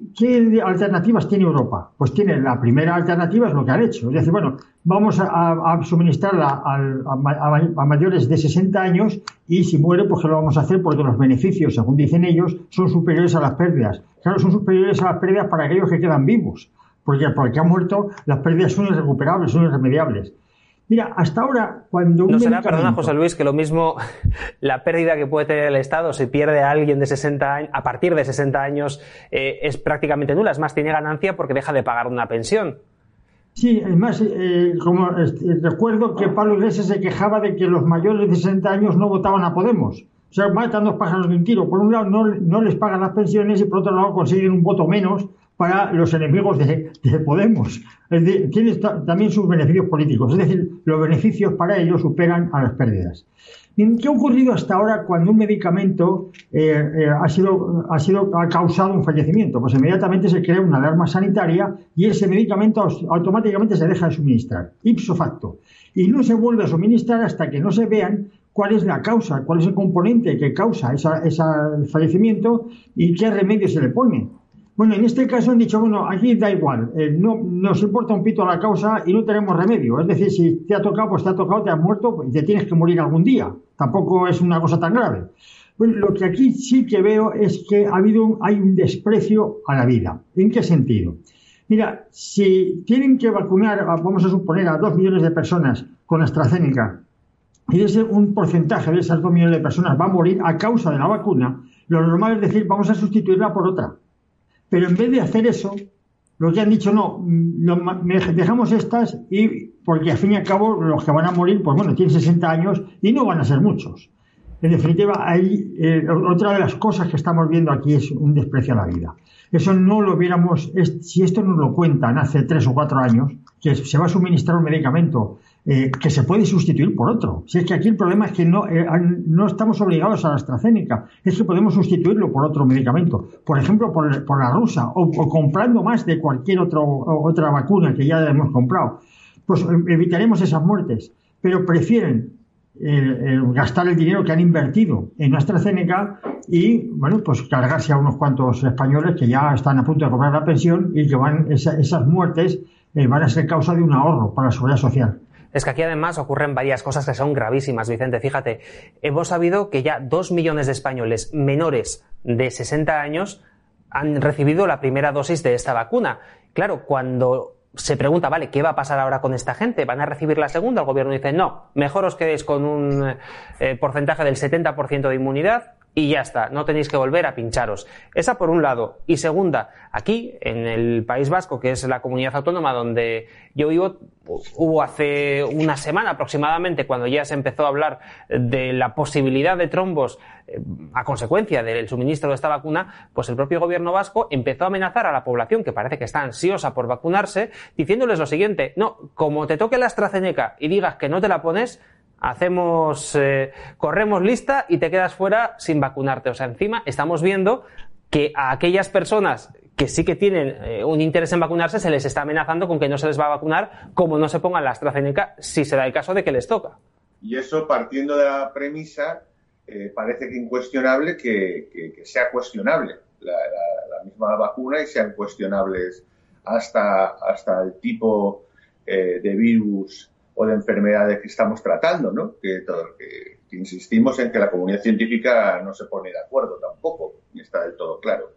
alternativas tiene Europa? Pues tiene la primera alternativa, es lo que han hecho. Es decir, bueno, vamos a, suministrarla a, mayores de 60 años y si muere, pues lo vamos a hacer porque los beneficios, según dicen ellos, son superiores a las pérdidas. Claro, son superiores a las pérdidas para aquellos que quedan vivos, porque porque han muerto las pérdidas son irrecuperables, son irremediables. Mira, hasta ahora, cuando un. No será, perdona, José Luis, que lo mismo la pérdida que puede tener el Estado si pierde a alguien de 60 años, a partir de 60 años, eh, es prácticamente nula. Es más, tiene ganancia porque deja de pagar una pensión. Sí, además, eh, como recuerdo que Pablo Iglesias se quejaba de que los mayores de 60 años no votaban a Podemos. O sea, matan dos pájaros de un tiro. Por un lado, no, no les pagan las pensiones y por otro lado, consiguen un voto menos para los enemigos de, Podemos. Es decir, tiene también sus beneficios políticos, es decir, los beneficios para ellos superan a las pérdidas. ¿Qué ha ocurrido hasta ahora cuando un medicamento eh, eh, ha, sido, ha, sido, ha causado un fallecimiento? Pues inmediatamente se crea una alarma sanitaria y ese medicamento automáticamente se deja de suministrar, ipso facto. Y no se vuelve a suministrar hasta que no se vean cuál es la causa, cuál es el componente que causa ese fallecimiento y qué remedio se le pone. Bueno, en este caso han dicho, bueno, aquí da igual, eh, no nos importa un pito la causa y no tenemos remedio. Es decir, si te ha tocado, pues te ha tocado, te has muerto, pues te tienes que morir algún día. Tampoco es una cosa tan grave. Bueno, lo que aquí sí que veo es que ha habido hay un desprecio a la vida. ¿En qué sentido? Mira, si tienen que vacunar, vamos a suponer, a dos millones de personas con AstraZeneca, y ese, un porcentaje de esas dos millones de personas va a morir a causa de la vacuna, lo normal es decir, vamos a sustituirla por otra. Pero en vez de hacer eso, lo que han dicho, no, dejamos estas y porque al fin y al cabo los que van a morir, pues bueno, tienen 60 años y no van a ser muchos. En definitiva, hay, eh, otra de las cosas que estamos viendo aquí es un desprecio a la vida. Eso no lo viéramos, si esto nos lo cuentan hace tres o cuatro años, que se va a suministrar un medicamento eh, que se puede sustituir por otro. Si es que aquí el problema es que no, eh, no estamos obligados a la AstraZeneca, es que podemos sustituirlo por otro medicamento, por ejemplo, por, la rusa, o, comprando más de cualquier otro, otra vacuna que ya hemos comprado. Pues eh, evitaremos esas muertes, pero prefieren gastar el dinero que han invertido en AstraZeneca y, bueno, pues cargarse a unos cuantos españoles que ya están a punto de cobrar la pensión y que van, esas muertes van a ser causa de un ahorro para la seguridad social. Es que aquí además ocurren varias cosas que son gravísimas, Vicente. Fíjate, hemos sabido que ya dos millones de españoles menores de 60 años han recibido la primera dosis de esta vacuna. Claro, cuando se pregunta, vale, ¿qué va a pasar ahora con esta gente? ¿Van a recibir la segunda? El gobierno dice, no, mejor os quedéis con un eh, porcentaje del 70% de inmunidad y ya está, no tenéis que volver a pincharos. Esa por un lado. Y segunda, aquí en el País Vasco, que es la comunidad autónoma donde yo vivo, hubo hace una semana aproximadamente cuando ya se empezó a hablar de la posibilidad de trombos eh, a consecuencia del suministro de esta vacuna, pues el propio gobierno vasco empezó a amenazar a la población que parece que está ansiosa por vacunarse, diciéndoles lo siguiente, no, como te toque la AstraZeneca y digas que no te la pones, hacemos, eh, corremos lista y te quedas fuera sin vacunarte. O sea, encima estamos viendo que a aquellas personas que sí que tienen eh, un interés en vacunarse se les está amenazando con que no se les va a vacunar como no se pongan la AstraZeneca si se da el caso de que les toca. Y eso partiendo de la premisa, eh, parece que incuestionable que, sea cuestionable la, misma vacuna y sean cuestionables hasta, hasta el tipo de virus o de enfermedades que estamos tratando, ¿no? Que, insistimos en que la comunidad científica no se pone de acuerdo tampoco, y está del todo claro.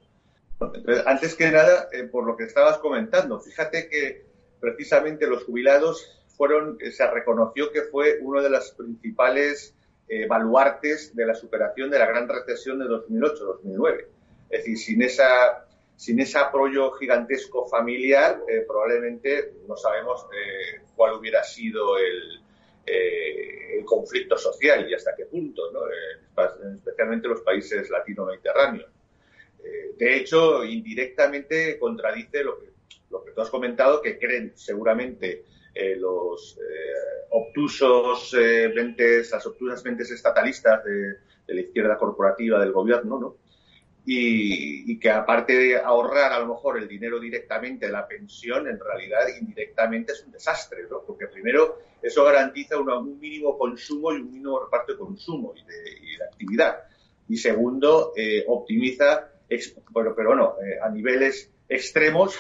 Entonces, antes que nada, eh, por lo que estabas comentando, fíjate que precisamente los jubilados fueron, se reconoció que fue uno de los principales eh, baluartes de la superación de la gran recesión de 2008-2009. Es decir, sin esa sin ese apoyo gigantesco familiar, eh, probablemente no sabemos eh, cuál hubiera sido el, eh, el, conflicto social y hasta qué punto, ¿no? especialmente los países latino-mediterráneos. de hecho, indirectamente contradice lo que, lo que tú has comentado, que creen seguramente los obtusos mentes, las obtusas mentes estatalistas de, de la izquierda corporativa del gobierno, ¿no? Y, que aparte de ahorrar a lo mejor el dinero directamente la pensión, en realidad indirectamente es un desastre, ¿no? Porque primero eso garantiza un mínimo consumo y un mínimo reparto de consumo y de, actividad. Y segundo, eh, optimiza, bueno, pero bueno, eh, a niveles extremos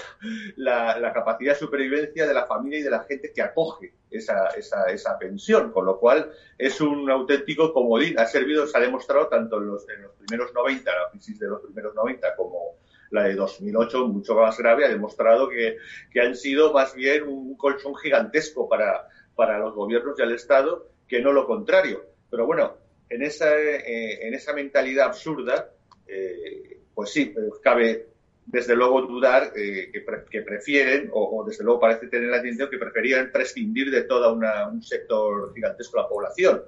la, capacidad de supervivencia de la familia y de la gente que acoge esa, esa, pensión, con lo cual es un auténtico comodín. Ha servido, se ha demostrado tanto en los, primeros 90, la crisis de los primeros 90, como la de 2008, mucho más grave, ha demostrado que, que han sido más bien un colchón gigantesco para, para los gobiernos y el Estado que no lo contrario. Pero bueno, en esa, eh, en esa mentalidad absurda, eh, pues sí, cabe desde luego dudar que, que, prefieren, o, desde luego parece tener la intención que preferían prescindir de todo un sector gigantesco de la población,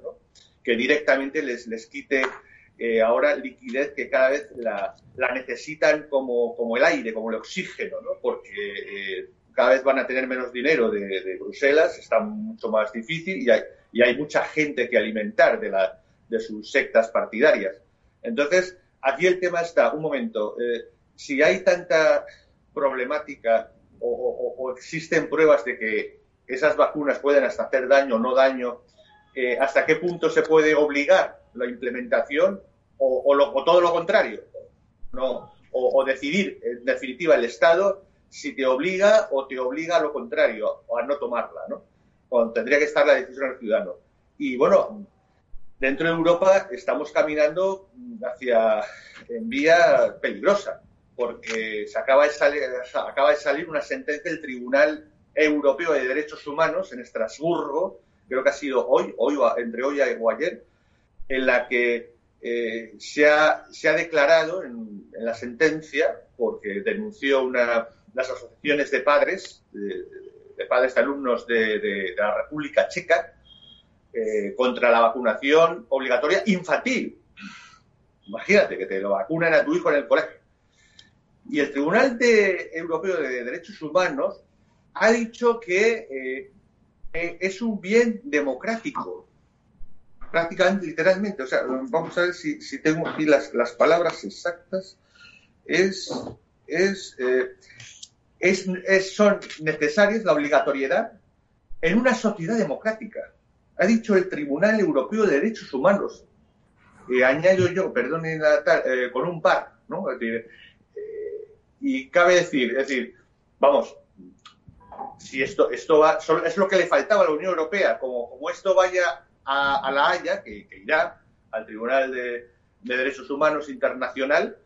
que directamente les, les quite eh, ahora liquidez que cada vez la, necesitan como, como, el aire, como el oxígeno, ¿no? porque eh, cada vez van a tener menos dinero de, Bruselas, está mucho más difícil y hay, y hay mucha gente que alimentar de, la, de sus sectas partidarias. Entonces, aquí el tema está, un momento, eh, si hay tanta problemática o, existen pruebas de que esas vacunas pueden hasta hacer daño o no daño, ¿hasta qué punto se puede obligar la implementación o, todo lo contrario. No, o, decidir, en definitiva, el Estado si te obliga o te obliga a lo contrario, o a no tomarla, ¿no? Tendría que estar la decisión del ciudadano. Y bueno, dentro de Europa estamos caminando hacia en vía peligrosa, porque se acaba de salir, acaba de salir una sentencia del Tribunal Europeo de Derechos Humanos en Estrasburgo, creo que ha sido hoy, hoy entre hoy o ayer, en la que eh, se, ha, declarado en, la sentencia, porque denunció una, las asociaciones de padres, de, padres de alumnos de, la República Checa, eh, contra la vacunación obligatoria infantil. Imagínate que te lo vacunan a tu hijo en el colegio. Y el Tribunal de, Europeo de Derechos Humanos ha dicho que eh, es un bien democrático prácticamente, literalmente, o sea, vamos a ver si, tengo aquí las, palabras exactas, es, es, eh, es, son necesarias la obligatoriedad en una sociedad democrática. Ha dicho el Tribunal Europeo de Derechos Humanos. y añado yo, perdón, eh, con un par, ¿no? Y cabe decir, es decir, vamos, si esto, esto va, es lo que le faltaba a la Unión Europea, como, como esto vaya a, La Haya, que, irá al Tribunal de, Derechos Humanos Internacional,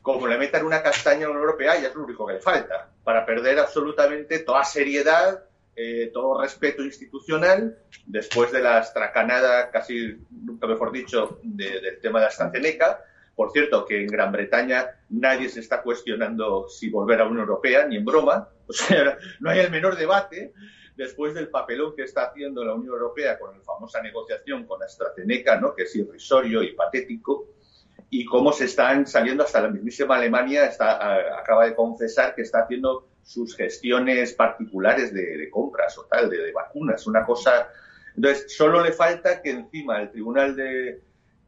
como le metan una castaña a la Unión Europea, ya es lo único que le falta, para perder absolutamente toda seriedad, eh, todo respeto institucional, después de la estracanada, casi nunca mejor dicho, del tema de AstraZeneca. Por cierto, que en Gran Bretaña nadie se está cuestionando si volver a Unión Europea, ni en broma. O sea, no hay el menor debate después del papelón que está haciendo la Unión Europea con la famosa negociación con AstraZeneca, ¿no? que es irrisorio y patético, y cómo se están saliendo hasta la mismísima Alemania, está, acaba de confesar que está haciendo sus gestiones particulares de, compras o tal, de, vacunas, una cosa. Entonces, solo le falta que encima el Tribunal de,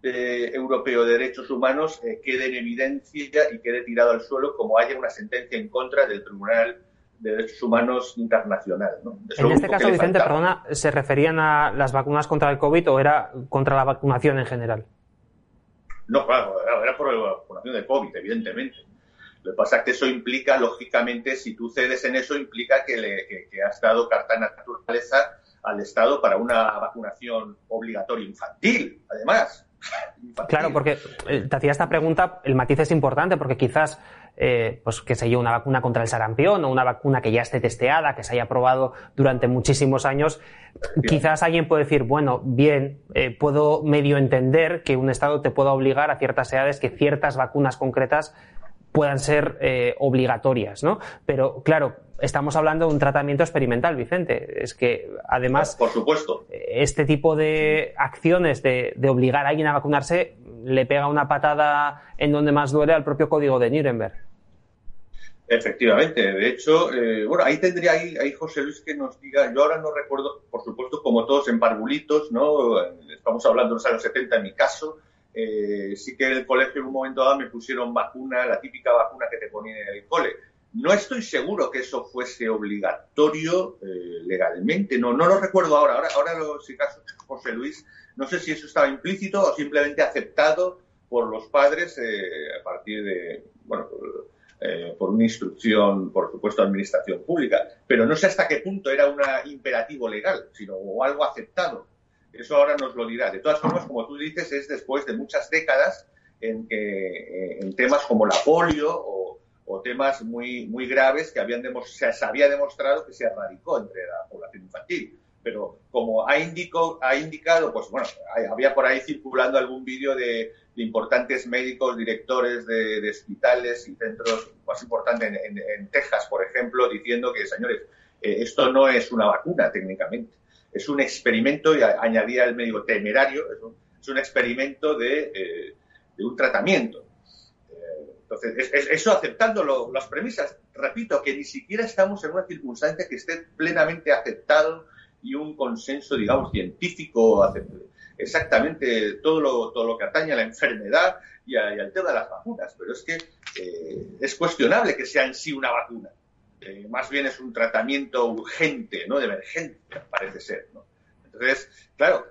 Europeo de Derechos Humanos eh, quede en evidencia y quede tirado al suelo como haya una sentencia en contra del Tribunal de Derechos Humanos Internacional. en este caso, Vicente, perdona, ¿se referían a las vacunas contra el COVID o era contra la vacunación en general? No, claro, era por la vacunación de COVID, evidentemente. Lo que pasa es que eso implica, lógicamente, si tú cedes en eso, implica que, le, que, has dado carta de naturaleza al Estado para una vacunación obligatoria infantil, además. Claro, porque eh, te hacía esta pregunta, el matiz es importante, porque quizás eh, pues que se yo, una vacuna contra el sarampión o una vacuna que ya esté testeada, que se haya probado durante muchísimos años, quizás alguien puede decir, bueno, bien, eh, puedo medio entender que un Estado te pueda obligar a ciertas edades que ciertas vacunas concretas puedan ser eh, obligatorias, ¿no? Pero claro, estamos hablando de un tratamiento experimental, Vicente. Es que además, por supuesto, este tipo de acciones de, de obligar a alguien a vacunarse le pega una patada en donde más duele al propio código de Nuremberg. Efectivamente, de hecho, eh, bueno, ahí tendría ahí, José Luis que nos diga, yo ahora no recuerdo, por supuesto, como todos en parvulitos, ¿no? Estamos hablando de los años 70 en mi caso, eh, sí que en el colegio en un momento dado me pusieron vacuna, la típica vacuna que te ponían en el cole. No estoy seguro que eso fuese obligatorio eh, legalmente, no, no lo recuerdo ahora, ahora, ahora lo, si caso José Luis no sé si eso estaba implícito o simplemente aceptado por los padres eh, a partir de, bueno, eh, por una instrucción, por supuesto, administración pública. Pero no sé hasta qué punto era un imperativo legal, sino algo aceptado. Eso ahora nos lo dirá. De todas formas, como tú dices, es después de muchas décadas en que eh, en temas como la polio o, temas muy, muy graves que habían se había demostrado que se erradicó entre la población infantil pero como ha, ha indicado, pues bueno, había por ahí circulando algún vídeo de, importantes médicos, directores de, hospitales y centros más importantes en, Texas, por ejemplo, diciendo que, señores, eh, esto no es una vacuna técnicamente, es un experimento, y añadía el médico temerario, es un, experimento de, eh, un tratamiento. Eh, entonces, eso aceptando las premisas, repito, que ni siquiera estamos en una circunstancia que esté plenamente aceptado y un consenso, digamos, científico, exactamente todo lo, todo lo que atañe a la enfermedad y, al tema de las vacunas. Pero es que eh, es cuestionable que sea en sí una vacuna. Eh, más bien es un tratamiento urgente, ¿no? De emergencia, parece ser, ¿no? Entonces, claro,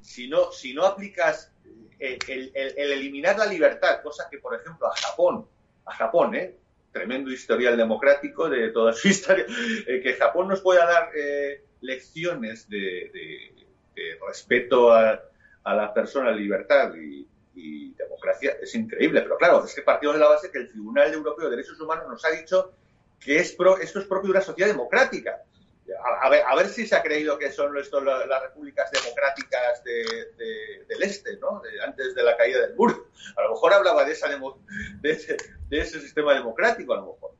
si no, si no aplicas eh, el, eliminar la libertad, cosa que, por ejemplo, a Japón, a Japón, ¿eh? tremendo historial democrático de toda su historia, que Japón nos pueda dar lecciones de, respeto a, la persona, libertad y, democracia es increíble. Pero claro, es que partimos de la base que el Tribunal Europeo de Derechos Humanos nos ha dicho que es esto es propio de una sociedad democrática. A, ver, si se ha creído que son esto las repúblicas democráticas del este, ¿no? antes de la caída del muro. A lo mejor hablaba de, esa de, ese, de ese sistema democrático, a lo mejor.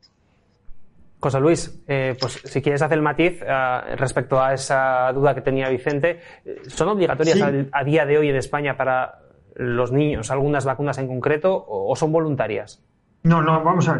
José Luis, eh, pues si quieres hacer el matiz eh, respecto a esa duda que tenía Vicente, ¿son obligatorias a, día de hoy en España para los niños algunas vacunas en concreto o, son voluntarias? No, no, vamos a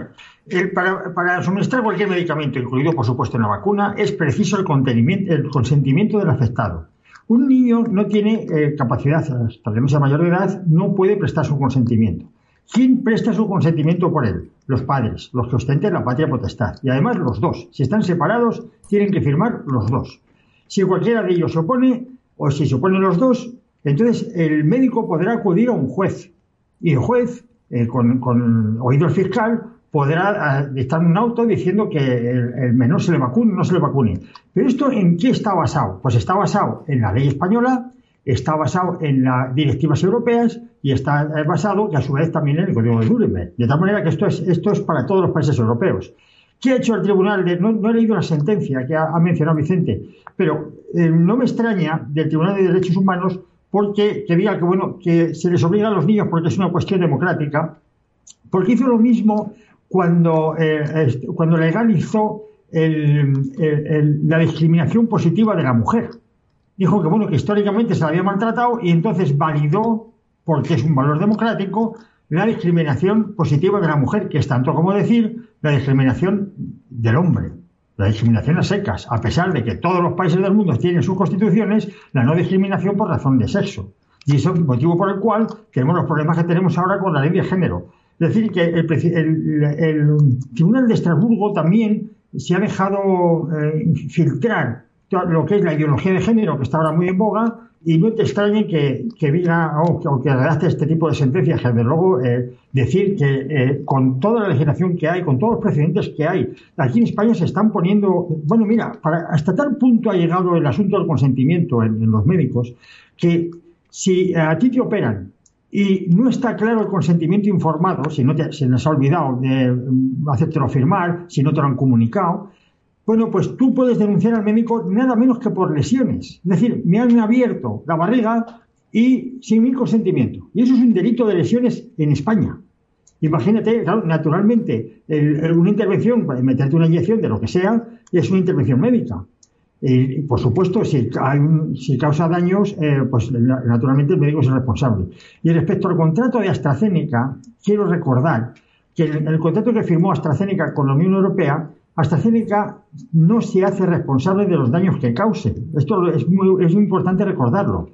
ver. para, suministrar cualquier medicamento, incluido por supuesto una vacuna, es preciso el, el consentimiento del afectado. Un niño no tiene eh, capacidad, hasta que no sea mayor de edad, no puede prestar su consentimiento. ¿Quién presta su consentimiento por él? Los padres, los que ostenten la patria potestad. Y además los dos. Si están separados, tienen que firmar los dos. Si cualquiera de ellos se opone, o si se oponen los dos, entonces el médico podrá acudir a un juez. Y el juez, eh, con, oído el fiscal, podrá dictar un auto diciendo que el, menor se le vacune o no se le vacune. Pero esto en qué está basado? Pues está basado en la ley española, está basado en las directivas europeas y está basado, que a su vez, también en el Código de Nuremberg. De tal manera que esto es, esto es para todos los países europeos. ¿Qué ha hecho el tribunal? De, no, he leído la sentencia que ha, mencionado Vicente, pero eh, no me extraña del Tribunal de Derechos Humanos porque que diga que, bueno, que se les obliga a los niños porque es una cuestión democrática, porque hizo lo mismo cuando, eh, cuando legalizó la discriminación positiva de la mujer. Dijo que bueno, que históricamente se la había maltratado y entonces validó, porque es un valor democrático, la discriminación positiva de la mujer, que es tanto como decir la discriminación del hombre, la discriminación a secas, a pesar de que todos los países del mundo tienen sus constituciones, la no discriminación por razón de sexo. Y eso es el motivo por el cual tenemos los problemas que tenemos ahora con la ley de género. Es decir, que el, Tribunal de Estrasburgo también se ha dejado eh, filtrar lo que es la ideología de género, que está ahora muy en boga, y no te extrañe que, que diga o que, redacte este tipo de sentencias, desde luego eh, decir que eh, con toda la legislación que hay, con todos los precedentes que hay, aquí en España se están poniendo, bueno, mira, para, hasta tal punto ha llegado el asunto del consentimiento en, los médicos, que si a ti te operan y no está claro el consentimiento informado, si no te, se les ha olvidado de mm, hacértelo firmar, si no te lo han comunicado, bueno, pues tú puedes denunciar al médico nada menos que por lesiones. Es decir, me han abierto la barriga y sin mi consentimiento. Y eso es un delito de lesiones en España. Imagínate, naturalmente, una intervención, meterte una inyección de lo que sea, es una intervención médica. Y, por supuesto, si, causa daños, eh, pues naturalmente el médico es el responsable. Y respecto al contrato de AstraZeneca, quiero recordar que el contrato que firmó AstraZeneca con la Unión Europea AstraZeneca no se hace responsable de los daños que cause. Esto es muy, importante recordarlo.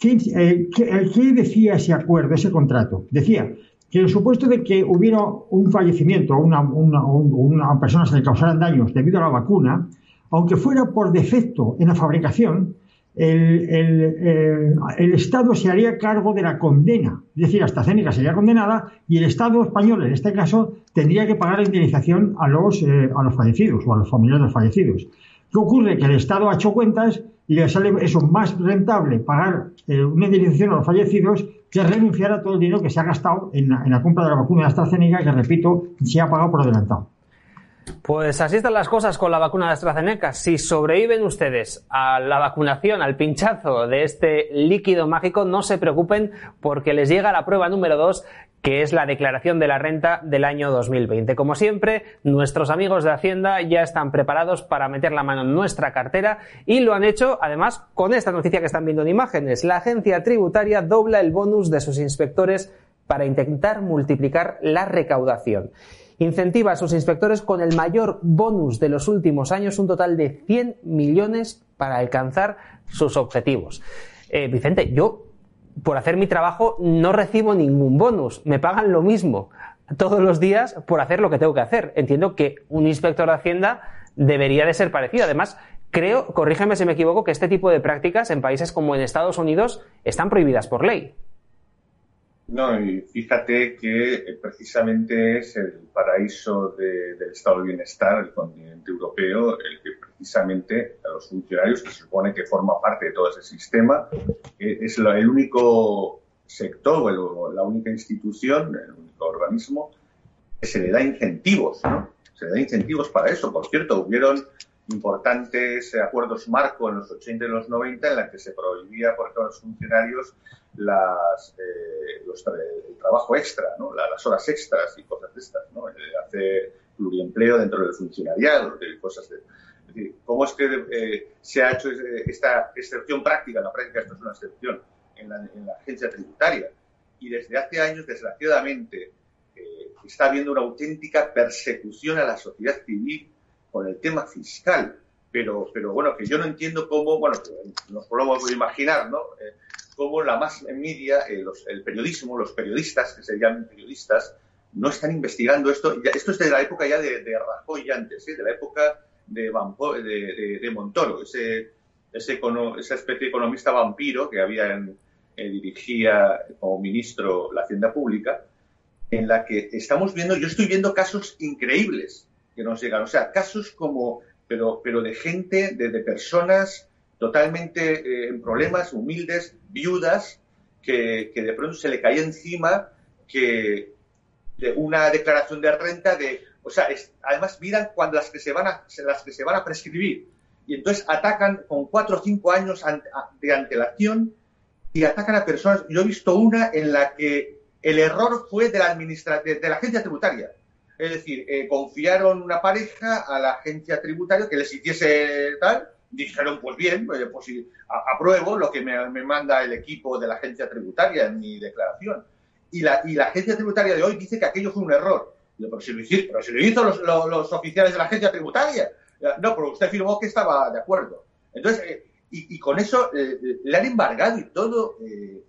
¿Qué, eh, eh, ¿Qué, decía ese acuerdo, ese contrato? Decía que en supuesto de que hubiera un fallecimiento o una, una, una, persona se le causaran daños debido a la vacuna, aunque fuera por defecto en la fabricación, el, el, Estado se haría cargo de la condena. Es decir, AstraZeneca sería condenada y el Estado español, en este caso, tendría que pagar la indemnización a los, eh, a los fallecidos o a los familiares de los fallecidos. ¿Qué ocurre? Que el Estado ha hecho cuentas y le sale eso más rentable pagar eh, una indemnización a los fallecidos que renunciar a todo el dinero que se ha gastado en la, en la compra de la vacuna de AstraZeneca, que repito, se ha pagado por adelantado. Pues así están las cosas con la vacuna de AstraZeneca. Si sobreviven ustedes a la vacunación, al pinchazo de este líquido mágico, no se preocupen porque les llega la prueba número dos que es la declaración de la renta del año 2020. Como siempre, nuestros amigos de Hacienda ya están preparados para meter la mano en nuestra cartera y lo han hecho además con esta noticia que están viendo en imágenes. La agencia tributaria dobla el bonus de sus inspectores para intentar multiplicar la recaudación. Incentiva a sus inspectores con el mayor bonus de los últimos años, un total de 100 millones para alcanzar sus objetivos. Eh, Vicente, yo por hacer mi trabajo no recibo ningún bonus, me pagan lo mismo todos los días por hacer lo que tengo que hacer. Entiendo que un inspector de Hacienda debería de ser parecido. Además, creo, corrígeme si me equivoco, que este tipo de prácticas en países como en Estados Unidos están prohibidas por ley. No, y fíjate que eh, precisamente es el paraíso del estado de bienestar, el continente europeo, el que precisamente a los funcionarios, que se supone que forma parte de todo ese sistema, eh, es el único sector o la única institución, el único organismo que se le da incentivos, ¿no? Se le da incentivos para eso. Por cierto, hubieron importantes acuerdos marco en los 80 y los 90 en la que se prohibía por todos los funcionarios las, eh, el trabajo extra, ¿no? las horas extras y cosas de estas, ¿no? hacer pluriempleo dentro del funcionariado, de cosas de... ¿cómo es que eh, se ha hecho esta excepción práctica? La práctica esto es una excepción en la, en la agencia tributaria. Y desde hace años, desgraciadamente, eh, está habiendo una auténtica persecución a la sociedad civil con el tema fiscal. Pero, pero bueno, que yo no entiendo cómo, bueno, nos podemos imaginar, ¿no? Eh, cómo la más media, eh, el periodismo, los periodistas, que se llaman periodistas, no están investigando esto. esto es de la época ya de, de Rajoy antes, ¿eh? de la época de, de, de Montoro, ese, ese esa especie de economista vampiro que había en, dirigía como ministro la Hacienda Pública, en la que estamos viendo, yo estoy viendo casos increíbles que nos llegan. O sea, casos como, pero, pero de gente, de, personas totalmente eh, en problemas, humildes, viudas, que, de pronto se le cae encima que de una declaración de renta de, o sea, además miran cuando las que se van a, las que se van a prescribir y entonces atacan con cuatro o cinco años de antelación y atacan a personas. Yo he visto una en la que el error fue de la, de la agencia tributaria. Es decir, eh, confiaron una pareja a la agencia tributaria que les hiciese tal, dijeron, pues bien, pues, pues apruebo lo que me, manda el equipo de la agencia tributaria en mi declaración. Y la, y la agencia tributaria de hoy dice que aquello fue un error. pero, si lo hizo, pero si lo hizo los, los, oficiales de la agencia tributaria. No, pero usted afirmó que estaba de acuerdo. Entonces, eh, y, con eso eh, le han embargado y todo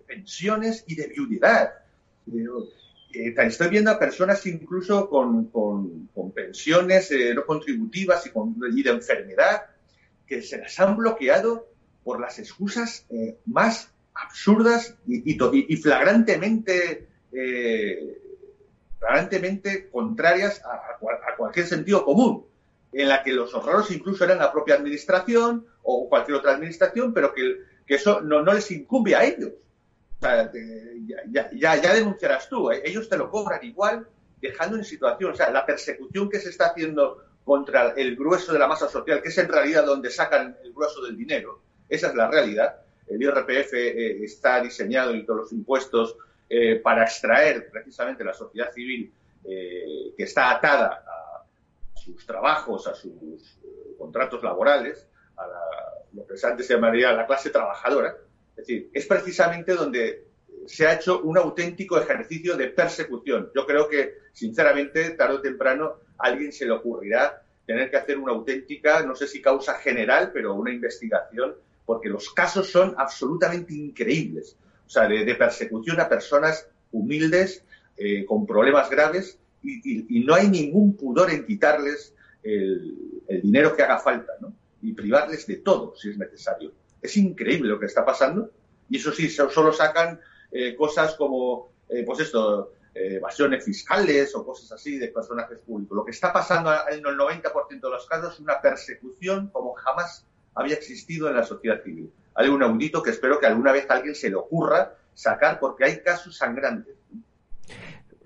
pensiones y de viudidad. Eh, estoy viendo a personas incluso con, pensiones eh, no contributivas y, con, de enfermedad que se las han bloqueado por las excusas eh, más absurdas y, flagrantemente, flagrantemente contrarias a, cualquier sentido común, en la que los horrores incluso eran la propia administración o cualquier otra administración, pero que, eso no les incumbe a ellos ya, ya, denunciarás tú, ¿eh? ellos te lo cobran igual, dejando en situación, o sea, la persecución que se está haciendo contra el grueso de la masa social, que es en realidad donde sacan el grueso del dinero, esa es la realidad. El IRPF eh, está diseñado y todos los impuestos eh, para extraer precisamente la sociedad civil que está atada a sus trabajos, a sus contratos laborales, a lo que antes se llamaría la clase trabajadora, es decir, es precisamente donde se ha hecho un auténtico ejercicio de persecución. Yo creo que, sinceramente, tarde o temprano, alguien se le ocurrirá tener que hacer una auténtica, no sé si causa general, pero una investigación, porque los casos son absolutamente increíbles. O sea, de, persecución a personas humildes, eh, con problemas graves, y, no hay ningún pudor en quitarles el, el dinero que haga falta, ¿no? Y privarles de todo, si es necesario. Es increíble lo que está pasando. Y eso sí, solo sacan eh, cosas como, eh, pues esto, evasiones fiscales o cosas así de personajes públicos. Lo que está pasando en el 90% de los casos es una persecución como jamás había existido en la sociedad civil. Hay un audito que espero que alguna vez a alguien se le ocurra sacar porque hay casos sangrantes.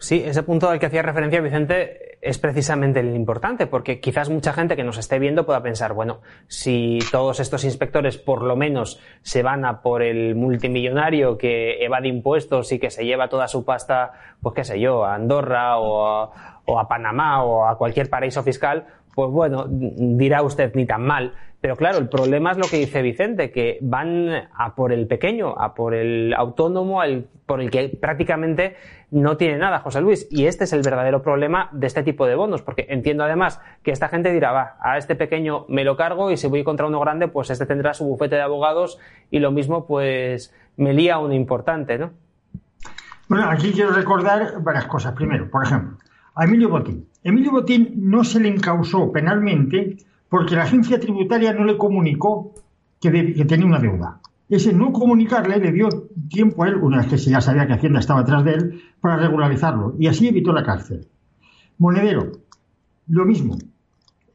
Sí, ese punto al que hacía referencia Vicente es precisamente el importante, porque quizás mucha gente que nos esté viendo pueda pensar, bueno, si todos estos inspectores por lo menos se van a por el multimillonario que evade impuestos y que se lleva toda su pasta, pues qué sé yo, a Andorra o a, o a Panamá o a cualquier paraíso fiscal, pues bueno, dirá usted ni tan mal. Pero claro, el problema es lo que dice Vicente, que van a por el pequeño, a por el autónomo, por el que prácticamente no tiene nada, José Luis. Y este es el verdadero problema de este tipo de bonos, porque entiendo además que esta gente dirá, va, a este pequeño me lo cargo y si voy contra uno grande, pues este tendrá su bufete de abogados y lo mismo, pues me lía uno importante, ¿no? Bueno, aquí quiero recordar varias cosas. Primero, por ejemplo, a Emilio Botín. Emilio Botín no se le encausó penalmente porque la agencia tributaria no le comunicó que, tenía una deuda. Ese no comunicarle le dio tiempo a él, una vez que ya sabía que Hacienda estaba atrás de él, para regularizarlo y así evitó la cárcel. Monedero, lo mismo.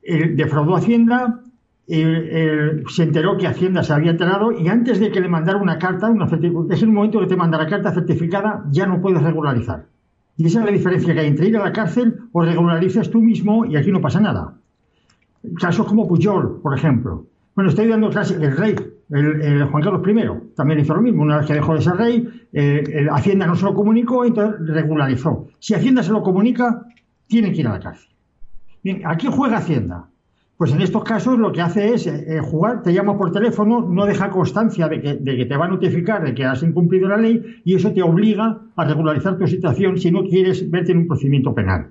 defraudó Hacienda, se enteró que Hacienda se había enterado y antes de que le mandara una carta, una es el momento que te manda la carta certificada, ya no puedes regularizar. Y esa es la diferencia que hay entre ir a la cárcel o regularizas tú mismo y aquí no pasa nada. Casos como Pujol, por ejemplo. Bueno, estoy dando clase, el rey, el, Juan Carlos I, también hizo lo mismo. Una vez que dejó de ser rey, eh, Hacienda no se lo comunicó, entonces regularizó. Si Hacienda se lo comunica, tiene que ir a la cárcel. Bien, ¿a juega Hacienda? Pues en estos casos lo que hace es eh, eh, jugar, te llama por teléfono, no deja constancia de que, de que, te va a notificar de que has incumplido la ley y eso te obliga a regularizar tu situación si no quieres verte en un procedimiento penal.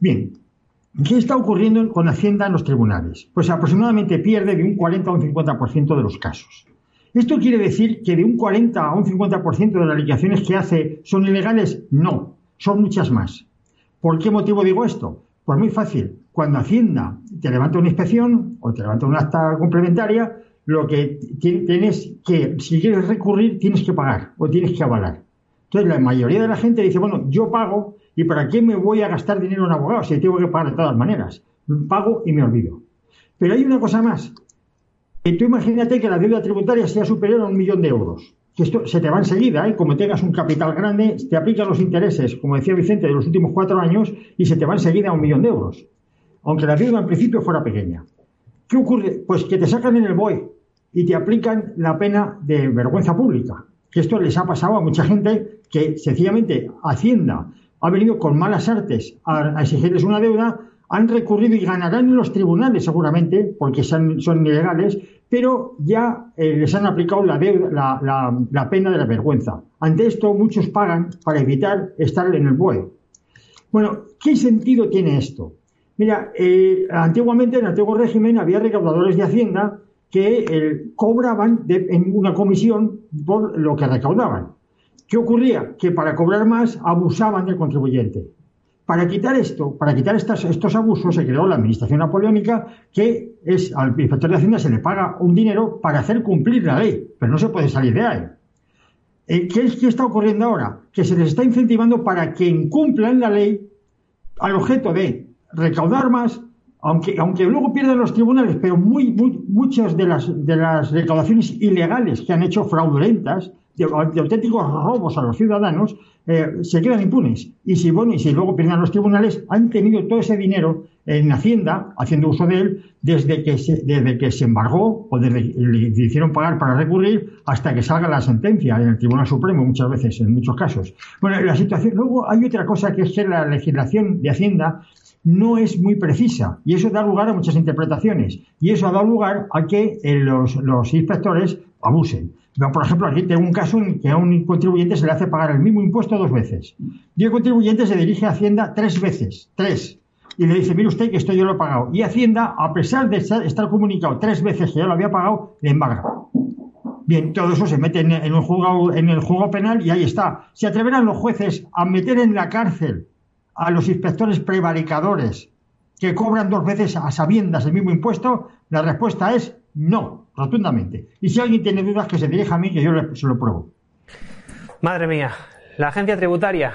Bien, ¿qué está ocurriendo con Hacienda en los tribunales? Pues aproximadamente pierde de un 40 a un 50% de los casos. ¿Esto quiere decir que de un 40 a un 50% de las liquidaciones que hace son ilegales? No, son muchas más. ¿Por qué motivo digo esto? Pues muy fácil. Cuando Hacienda te levanta una inspección o te levanta una acta complementaria, lo que tienes que, si quieres recurrir, tienes que pagar o tienes que avalar. Entonces, la mayoría de la gente dice, bueno, yo pago y ¿para qué me voy a gastar dinero en abogado si tengo que pagar de todas maneras? Pago y me olvido. Pero hay una cosa más. Que tú imagínate que la deuda tributaria sea superior a un millón de euros que esto se te va enseguida, ¿eh? como tengas un capital grande, te aplican los intereses, como decía Vicente, de los últimos cuatro años y se te va enseguida a un millón de euros, aunque la deuda en principio fuera pequeña. ¿Qué ocurre? Pues que te sacan en el BOE y te aplican la pena de vergüenza pública, que esto les ha pasado a mucha gente que sencillamente Hacienda ha venido con malas artes a, exigirles una deuda, han recurrido y ganarán en los tribunales seguramente, porque son, son ilegales, pero ya eh, les han aplicado la, la, pena de la vergüenza. Ante esto, muchos pagan para evitar estar en el BOE. Bueno, ¿qué sentido tiene esto? Mira, eh, antiguamente en el antiguo régimen había recaudadores de Hacienda que eh, cobraban en una comisión por lo que recaudaban. ¿Qué ocurría? Que para cobrar más abusaban del contribuyente. Para quitar esto, para quitar estos abusos, se creó la administración napoleónica, que es al inspector de Hacienda se le paga un dinero para hacer cumplir la ley, pero no se puede salir de ahí. Eh, ¿Qué, ¿Qué está ocurriendo ahora? Que se les está incentivando para que incumplan la ley al objeto de recaudar más, aunque, aunque luego pierdan los tribunales, pero muy, muchas de las, de las recaudaciones ilegales que han hecho fraudulentas, de, auténticos robos a los ciudadanos, eh, se quedan impunes. Y si, bueno, y si luego pierden los tribunales, han tenido todo ese dinero en Hacienda, haciendo uso de él, desde que se, desde que se embargó o desde que le hicieron pagar para recurrir hasta que salga la sentencia en el Tribunal Supremo, muchas veces, en muchos casos. Bueno, la situación. Luego hay otra cosa que es que la legislación de Hacienda no es muy precisa y eso da lugar a muchas interpretaciones y eso ha dado lugar a que eh, los, los inspectores abusen por ejemplo, aquí tengo un caso en que a un contribuyente se le hace pagar el mismo impuesto dos veces. Y el contribuyente se dirige a Hacienda tres veces, tres. Y le dice, mire usted que esto yo lo he pagado. Y Hacienda, a pesar de estar comunicado tres veces que ya lo había pagado, le embarga. Bien, todo eso se mete en, en el juego penal y ahí está. ¿Se atreverán los jueces a meter en la cárcel a los inspectores prevaricadores que cobran dos veces a sabiendas el mismo impuesto? La respuesta es no, rotundamente. Y si alguien tiene dudas, que se dirija a mí, que yo se lo pruebo. Madre mía, la agencia tributaria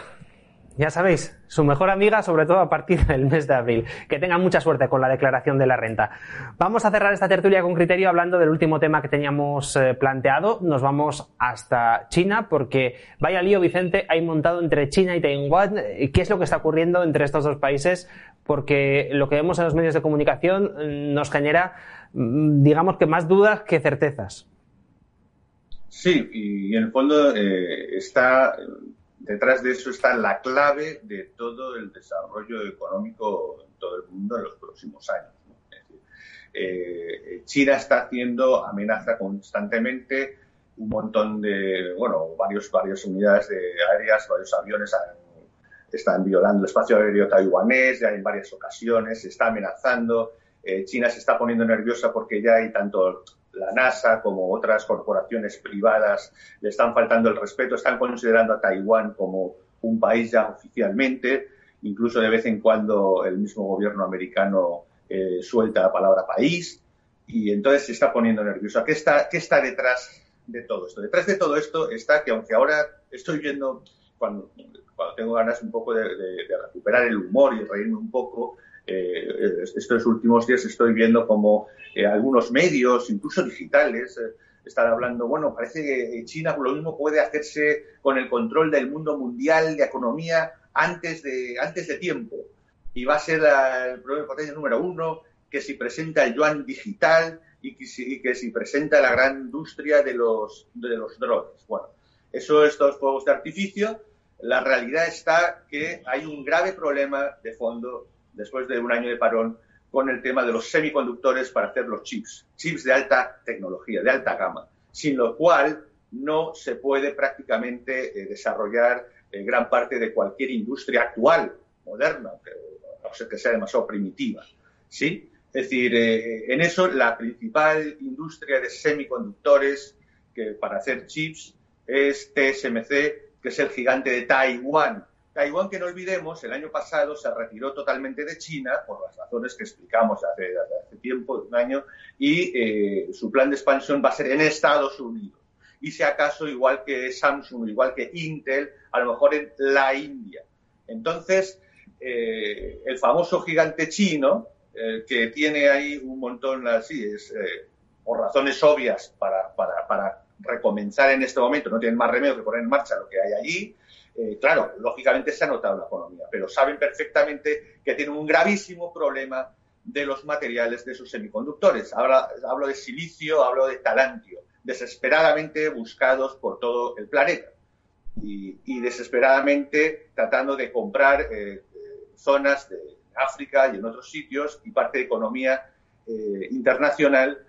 ya sabéis, su mejor amiga, sobre todo a partir del mes de abril. Que tengan mucha suerte con la declaración de la renta. Vamos a cerrar esta tertulia con criterio hablando del último tema que teníamos eh, planteado. Nos vamos hasta China porque vaya lío, Vicente, hay montado entre China y Taiwán. ¿Qué es lo que está ocurriendo entre estos dos países? Porque lo que vemos en los medios de comunicación mm, nos genera, digamos que más dudas que certezas. Sí, y en el fondo eh, está detrás de eso está la clave de todo el desarrollo económico en todo el mundo en los próximos años. Eh, China está haciendo amenaza constantemente un montón de, bueno, varios, varias unidades de aéreas, varios aviones están violando el espacio aéreo taiwanés ya en varias ocasiones, se está amenazando. Eh, China se está poniendo nerviosa porque ya hay tanto la NASA como otras corporaciones privadas le están faltando el respeto, están considerando a Taiwán como un país ya oficialmente, incluso de vez en cuando el mismo gobierno americano eh, suelta la palabra país y entonces se está poniendo nervioso. ¿Qué está, ¿Qué está detrás de todo esto? Detrás de todo esto está que aunque ahora estoy viendo, cuando, cuando tengo ganas un poco de recuperar el humor y reírme un poco, eh, estos últimos días estoy viendo como eh, algunos medios, incluso digitales, eh, están hablando, bueno, parece que China lo mismo puede hacerse con el control del mundo mundial de economía antes de, antes de tiempo. Y va a ser el problema de número uno, que si presenta el yuan digital y que si, que si presenta la gran industria de los, de los drones. Bueno, eso, estos fuegos de artificio, la realidad está que hay un grave problema de fondo después de un año de parón, con el tema de los semiconductores para hacer los chips, chips de alta tecnología, de alta gama, sin lo cual no se puede prácticamente eh, desarrollar eh, gran parte de cualquier industria actual, moderna, aunque no sé que sea demasiado primitiva. ¿sí? Es decir, eh, en eso la principal industria de semiconductores que para hacer chips es TSMC, que es el gigante de Taiwán, Taiwán, que no olvidemos, el año pasado se retiró totalmente de China por las razones que explicamos hace, hace tiempo, un año, y eh, su plan de expansión va a ser en Estados Unidos. Y si acaso, igual que Samsung, igual que Intel, a lo mejor en la India. Entonces, eh, el famoso gigante chino, eh, que tiene ahí un montón así, es, por razones obvias para, para, para recomenzar en este momento, no tienen más remedio que poner en marcha lo que hay allí, eh, claro, lógicamente se ha notado la economía, pero saben perfectamente que tienen un gravísimo problema de los materiales de sus semiconductores. hablo de silicio, hablo de talantio, desesperadamente buscados por todo el planeta y, desesperadamente tratando de comprar eh, zonas de África y en otros sitios y parte de economía eh, internacional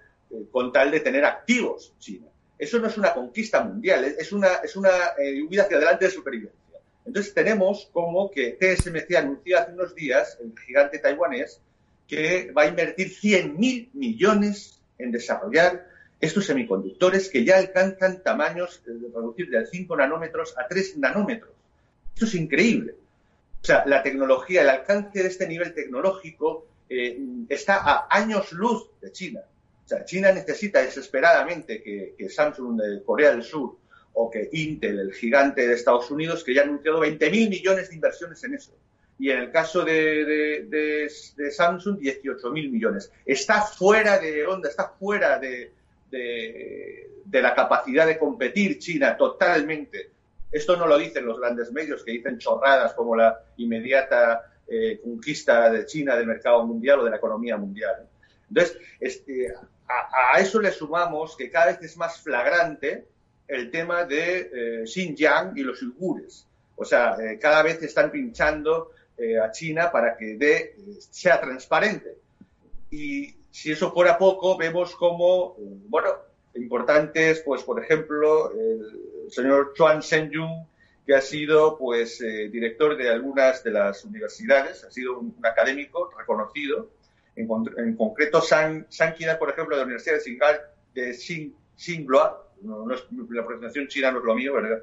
con tal de tener activos China. Eso no es una conquista mundial, es una, es una eh, huida hacia adelante de supervivencia. Entonces tenemos como que TSMC anunció hace unos días, el gigante taiwanés, que va a invertir 100.000 millones en desarrollar estos semiconductores que ya alcanzan tamaños de reducir de 5 nanómetros a 3 nanómetros. Esto es increíble. O sea, la tecnología, el alcance de este nivel tecnológico eh, está a años luz de China. O sea, China necesita desesperadamente que, Samsung de Corea del Sur o que Intel, el gigante de Estados Unidos, que ya ha anunciado 20.000 millones de inversiones en eso. Y en el caso de, Samsung, 18.000 millones. Está fuera de onda, está fuera de, la capacidad de competir China totalmente. Esto no lo dicen los grandes medios que dicen chorradas como la inmediata eh, conquista de China del mercado mundial o de la economía mundial. Entonces, este, a, eso le sumamos que cada vez es más flagrante el tema de eh, Xinjiang y los uigures. O sea, eh, cada vez están pinchando eh, a China para que sea transparente. Y si eso fuera poco, vemos como, bueno, importantes, pues, por ejemplo, el señor Chuan Shenyun, que ha sido, pues, director de algunas de las universidades, ha sido un académico reconocido, en, concreto, San, San por ejemplo, de la Universidad de Singal, de no, la pronunciación china no es lo mío, ¿verdad?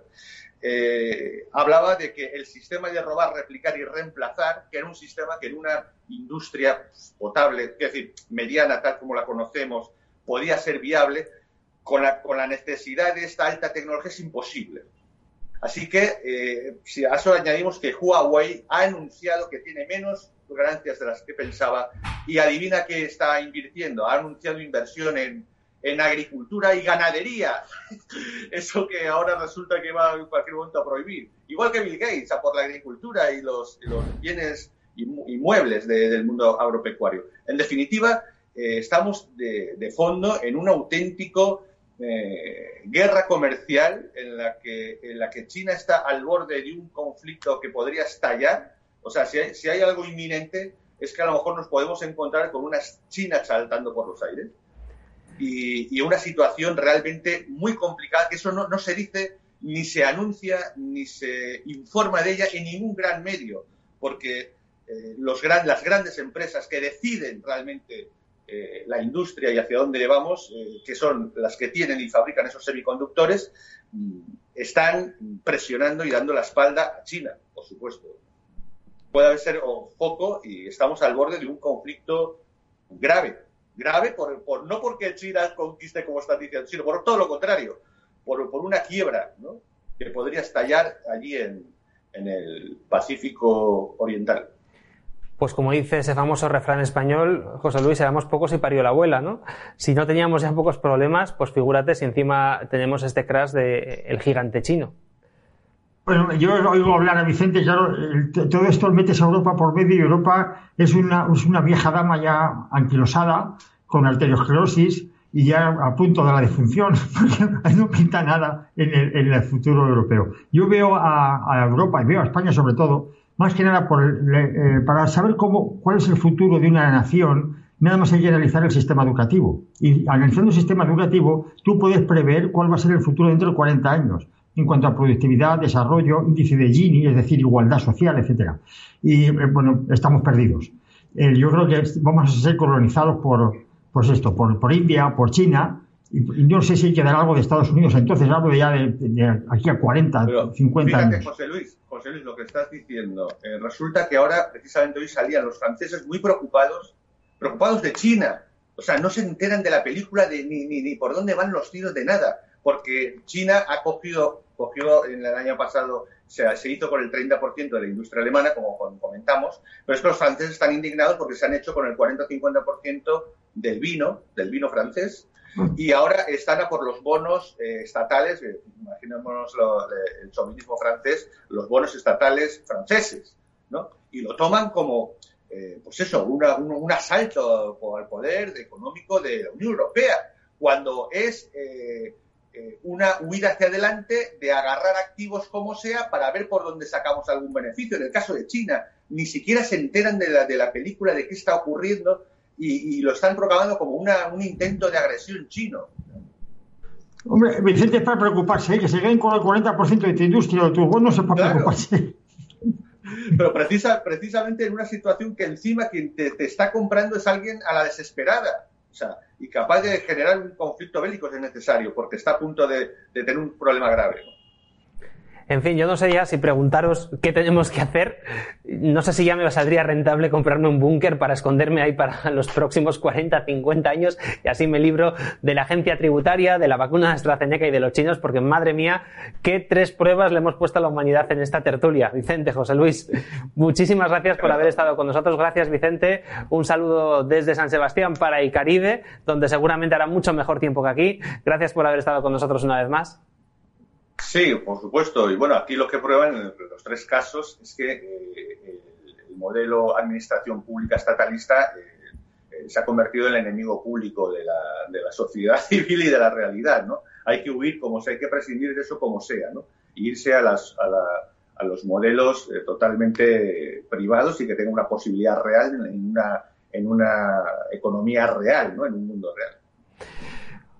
Eh, hablaba de que el sistema de robar, replicar y reemplazar, que era un sistema que en una industria potable, es decir, mediana tal como la conocemos, podía ser viable, con la, con la necesidad de esta alta tecnología es imposible. Así que, eh, si a eso añadimos que Huawei ha anunciado que tiene menos ganancias de las que pensaba y adivina que está invirtiendo, ha anunciado inversión en, en agricultura y ganadería. Eso que ahora resulta que va en cualquier momento a prohibir. Igual que Bill Gates, a por la agricultura y los, los bienes inmuebles del mundo agropecuario. En definitiva, eh, estamos de, de, fondo en un auténtico eh, guerra comercial en la, que, en la que China está al borde de un conflicto que podría estallar. O sea, si hay, si hay algo inminente, es que a lo mejor nos podemos encontrar con unas chinas saltando por los aires. Y, una situación realmente muy complicada, que eso no, se dice, ni se anuncia, ni se informa de ella en ningún gran medio, porque eh, las grandes empresas que deciden realmente eh, la industria y hacia dónde vamos, eh, que son las que tienen y fabrican esos semiconductores, mm, están presionando y dando la espalda a China, por supuesto. Puede ser foco y estamos al borde de un conflicto grave. Grave por, no porque China conquiste como está diciendo, sino por todo lo contrario, por, una quiebra que podría estallar allí en, el Pacífico Oriental. Pues como dice ese famoso refrán español, José Luis, éramos pocos y parió la abuela, ¿no? Si no teníamos ya pocos problemas, pues figúrate si encima tenemos este crash de el gigante chino. Bueno, yo oigo hablar a Vicente, claro, todo esto metes a Europa por medio y Europa es una, vieja dama ya anquilosada, con arteriosclerosis y ya a punto de la defunción, porque no pinta nada en el, en el futuro europeo. Yo veo a, a Europa y veo a España sobre todo, más que nada por, eh, para saber cómo, cuál es el futuro de una nación, nada más hay que analizar el sistema educativo. Y analizando el sistema educativo, tú puedes prever cuál va a ser el futuro dentro de 40 años en cuanto a productividad, desarrollo, índice de Gini, es decir, igualdad social, etcétera. Y eh, bueno, estamos perdidos. Eh, yo creo que vamos a ser colonizados por, pues esto, por, por India, por China, y, no sé si hay que dar algo de Estados Unidos. Entonces hablo ya de, de aquí a 40, Pero, 50 fíjate, años. José Luis, José Luis, lo que estás diciendo, eh, resulta que ahora, precisamente hoy salían los franceses muy preocupados, preocupados de China. O sea, no se enteran de la película de, ni, ni, ni por dónde van los tiros de nada, porque China ha cogido, cogió en el año pasado, se, se hizo con el 30% de la industria alemana, como comentamos, pero es que los franceses están indignados porque se han hecho con el 40-50% del vino, del vino francés, y ahora están a por los bonos eh, estatales, eh, imaginémonos lo, el chauvinismo francés, los bonos estatales franceses, ¿no? Y lo toman como, eh, pues eso, una, un, un, asalto al poder económico de la Unión Europea, cuando es eh, una huida hacia adelante de agarrar activos como sea para ver por dónde sacamos algún beneficio. En el caso de China, ni siquiera se enteran de la, de la película, de qué está ocurriendo, y, y, lo están proclamando como una, un intento de agresión chino. Hombre, Vicente es para preocuparse, ¿eh? que se queden con el 40% de tu industria o de tus bonos es para claro. preocuparse. Pero precisa, precisamente en una situación que encima quien te, te, está comprando es alguien a la desesperada. O sea, y capaz de generar un conflicto bélico si es necesario, porque está a punto de, tener un problema grave. En fin, yo no sé ya si preguntaros qué tenemos que hacer. No sé si ya me saldría rentable comprarme un búnker para esconderme ahí para los próximos 40, 50 años y así me libro de la agencia tributaria, de la vacuna de AstraZeneca y de los chinos, porque madre mía, qué tres pruebas le hemos puesto a la humanidad en esta tertulia. Vicente, José Luis, muchísimas gracias por haber estado con nosotros. Gracias, Vicente. Un saludo desde San Sebastián para el Caribe, donde seguramente hará mucho mejor tiempo que aquí. Gracias por haber estado con nosotros una vez más. Sí, por supuesto. Y bueno, aquí lo que prueban los tres casos es que eh, el modelo administración pública estatalista eh, eh, se ha convertido en el enemigo público de la, de la, sociedad civil y de la realidad, ¿no? Hay que huir como sea, hay que prescindir de eso como sea, ¿no? Irse a, las, a, la, a los modelos totalmente privados y que tengan una posibilidad real en una, en una economía real, ¿no? En un mundo real.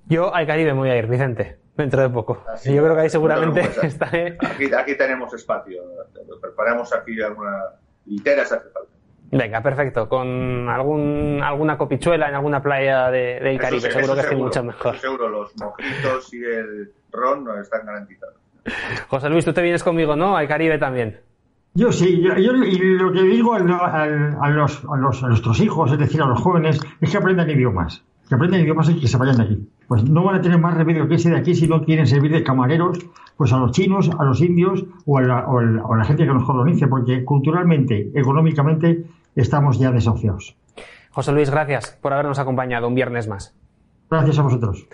Yo al Caribe me voy a ir, Vicente dentro de poco. Así, Yo creo que ahí seguramente pues, estaré. Aquí, aquí, tenemos espacio. Preparamos aquí alguna litera si hace falta. Venga, perfecto. Con algún, alguna copichuela en alguna playa de, del Caribe, seguro que estoy mucho mejor. Seguro, los mojitos y el ron no están garantizados. José Luis, tú te vienes conmigo, ¿no? Al Caribe también. Yo sí, yo, yo lo que digo a, los, a, los, a nuestros hijos, es decir, a los jóvenes, es que aprendan idiomas. Que aprendan idiomas y que se vayan de aquí. Pues no van a tener más remedio que ese de aquí si no quieren servir de camareros pues a los chinos, a los indios o a la, o a la gente que nos colonice, porque culturalmente, económicamente, estamos ya desahuciados. José Luis, gracias por habernos acompañado un viernes más. Gracias a vosotros.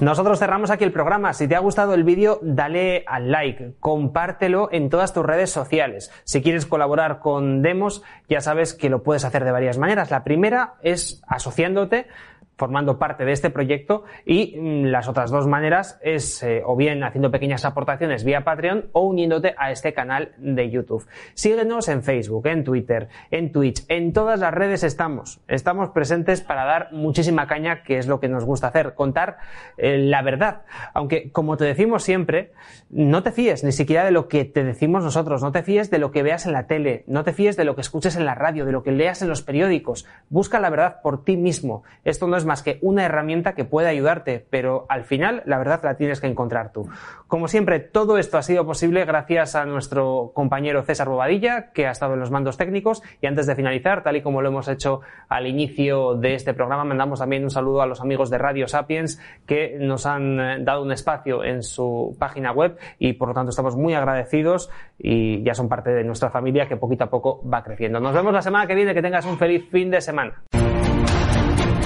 Nosotros cerramos aquí el programa. Si te ha gustado el vídeo, dale al like, compártelo en todas tus redes sociales. Si quieres colaborar con Demos, ya sabes que lo puedes hacer de varias maneras. La primera es asociándote formando parte de este proyecto y mm, las otras dos maneras es eh, o bien haciendo pequeñas aportaciones vía Patreon o uniéndote a este canal de YouTube. Síguenos en Facebook, en Twitter, en Twitch, en todas las redes estamos. Estamos presentes para dar muchísima caña, que es lo que nos gusta hacer, contar eh, la verdad. Aunque, como te decimos siempre, no te fíes ni siquiera de lo que te decimos nosotros, no te fíes de lo que veas en la tele, no te fíes de lo que escuches en la radio, de lo que leas en los periódicos. Busca la verdad por ti mismo. Esto no es más que una herramienta que puede ayudarte, pero al final la verdad la tienes que encontrar tú. Como siempre, todo esto ha sido posible gracias a nuestro compañero César Bobadilla, que ha estado en los mandos técnicos. Y antes de finalizar, tal y como lo hemos hecho al inicio de este programa, mandamos también un saludo a los amigos de Radio Sapiens que nos han eh, dado un espacio en su página web y por lo tanto estamos muy agradecidos y ya son parte de nuestra familia que poquito a poco va creciendo. Nos vemos la semana que viene, que tengas un feliz fin de semana.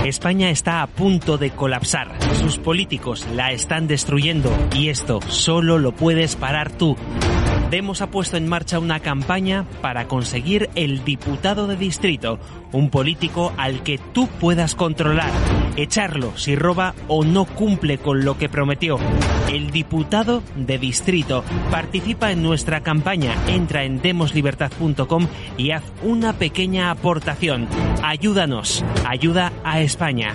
España está a punto de colapsar. Sus políticos la están destruyendo y esto solo lo puedes parar tú. Demos ha puesto en marcha una campaña para conseguir el diputado de distrito, un político al que tú puedas controlar, echarlo si roba o no cumple con lo que prometió. El diputado de distrito participa en nuestra campaña, entra en demoslibertad.com y haz una pequeña aportación. Ayúdanos, ayuda a España.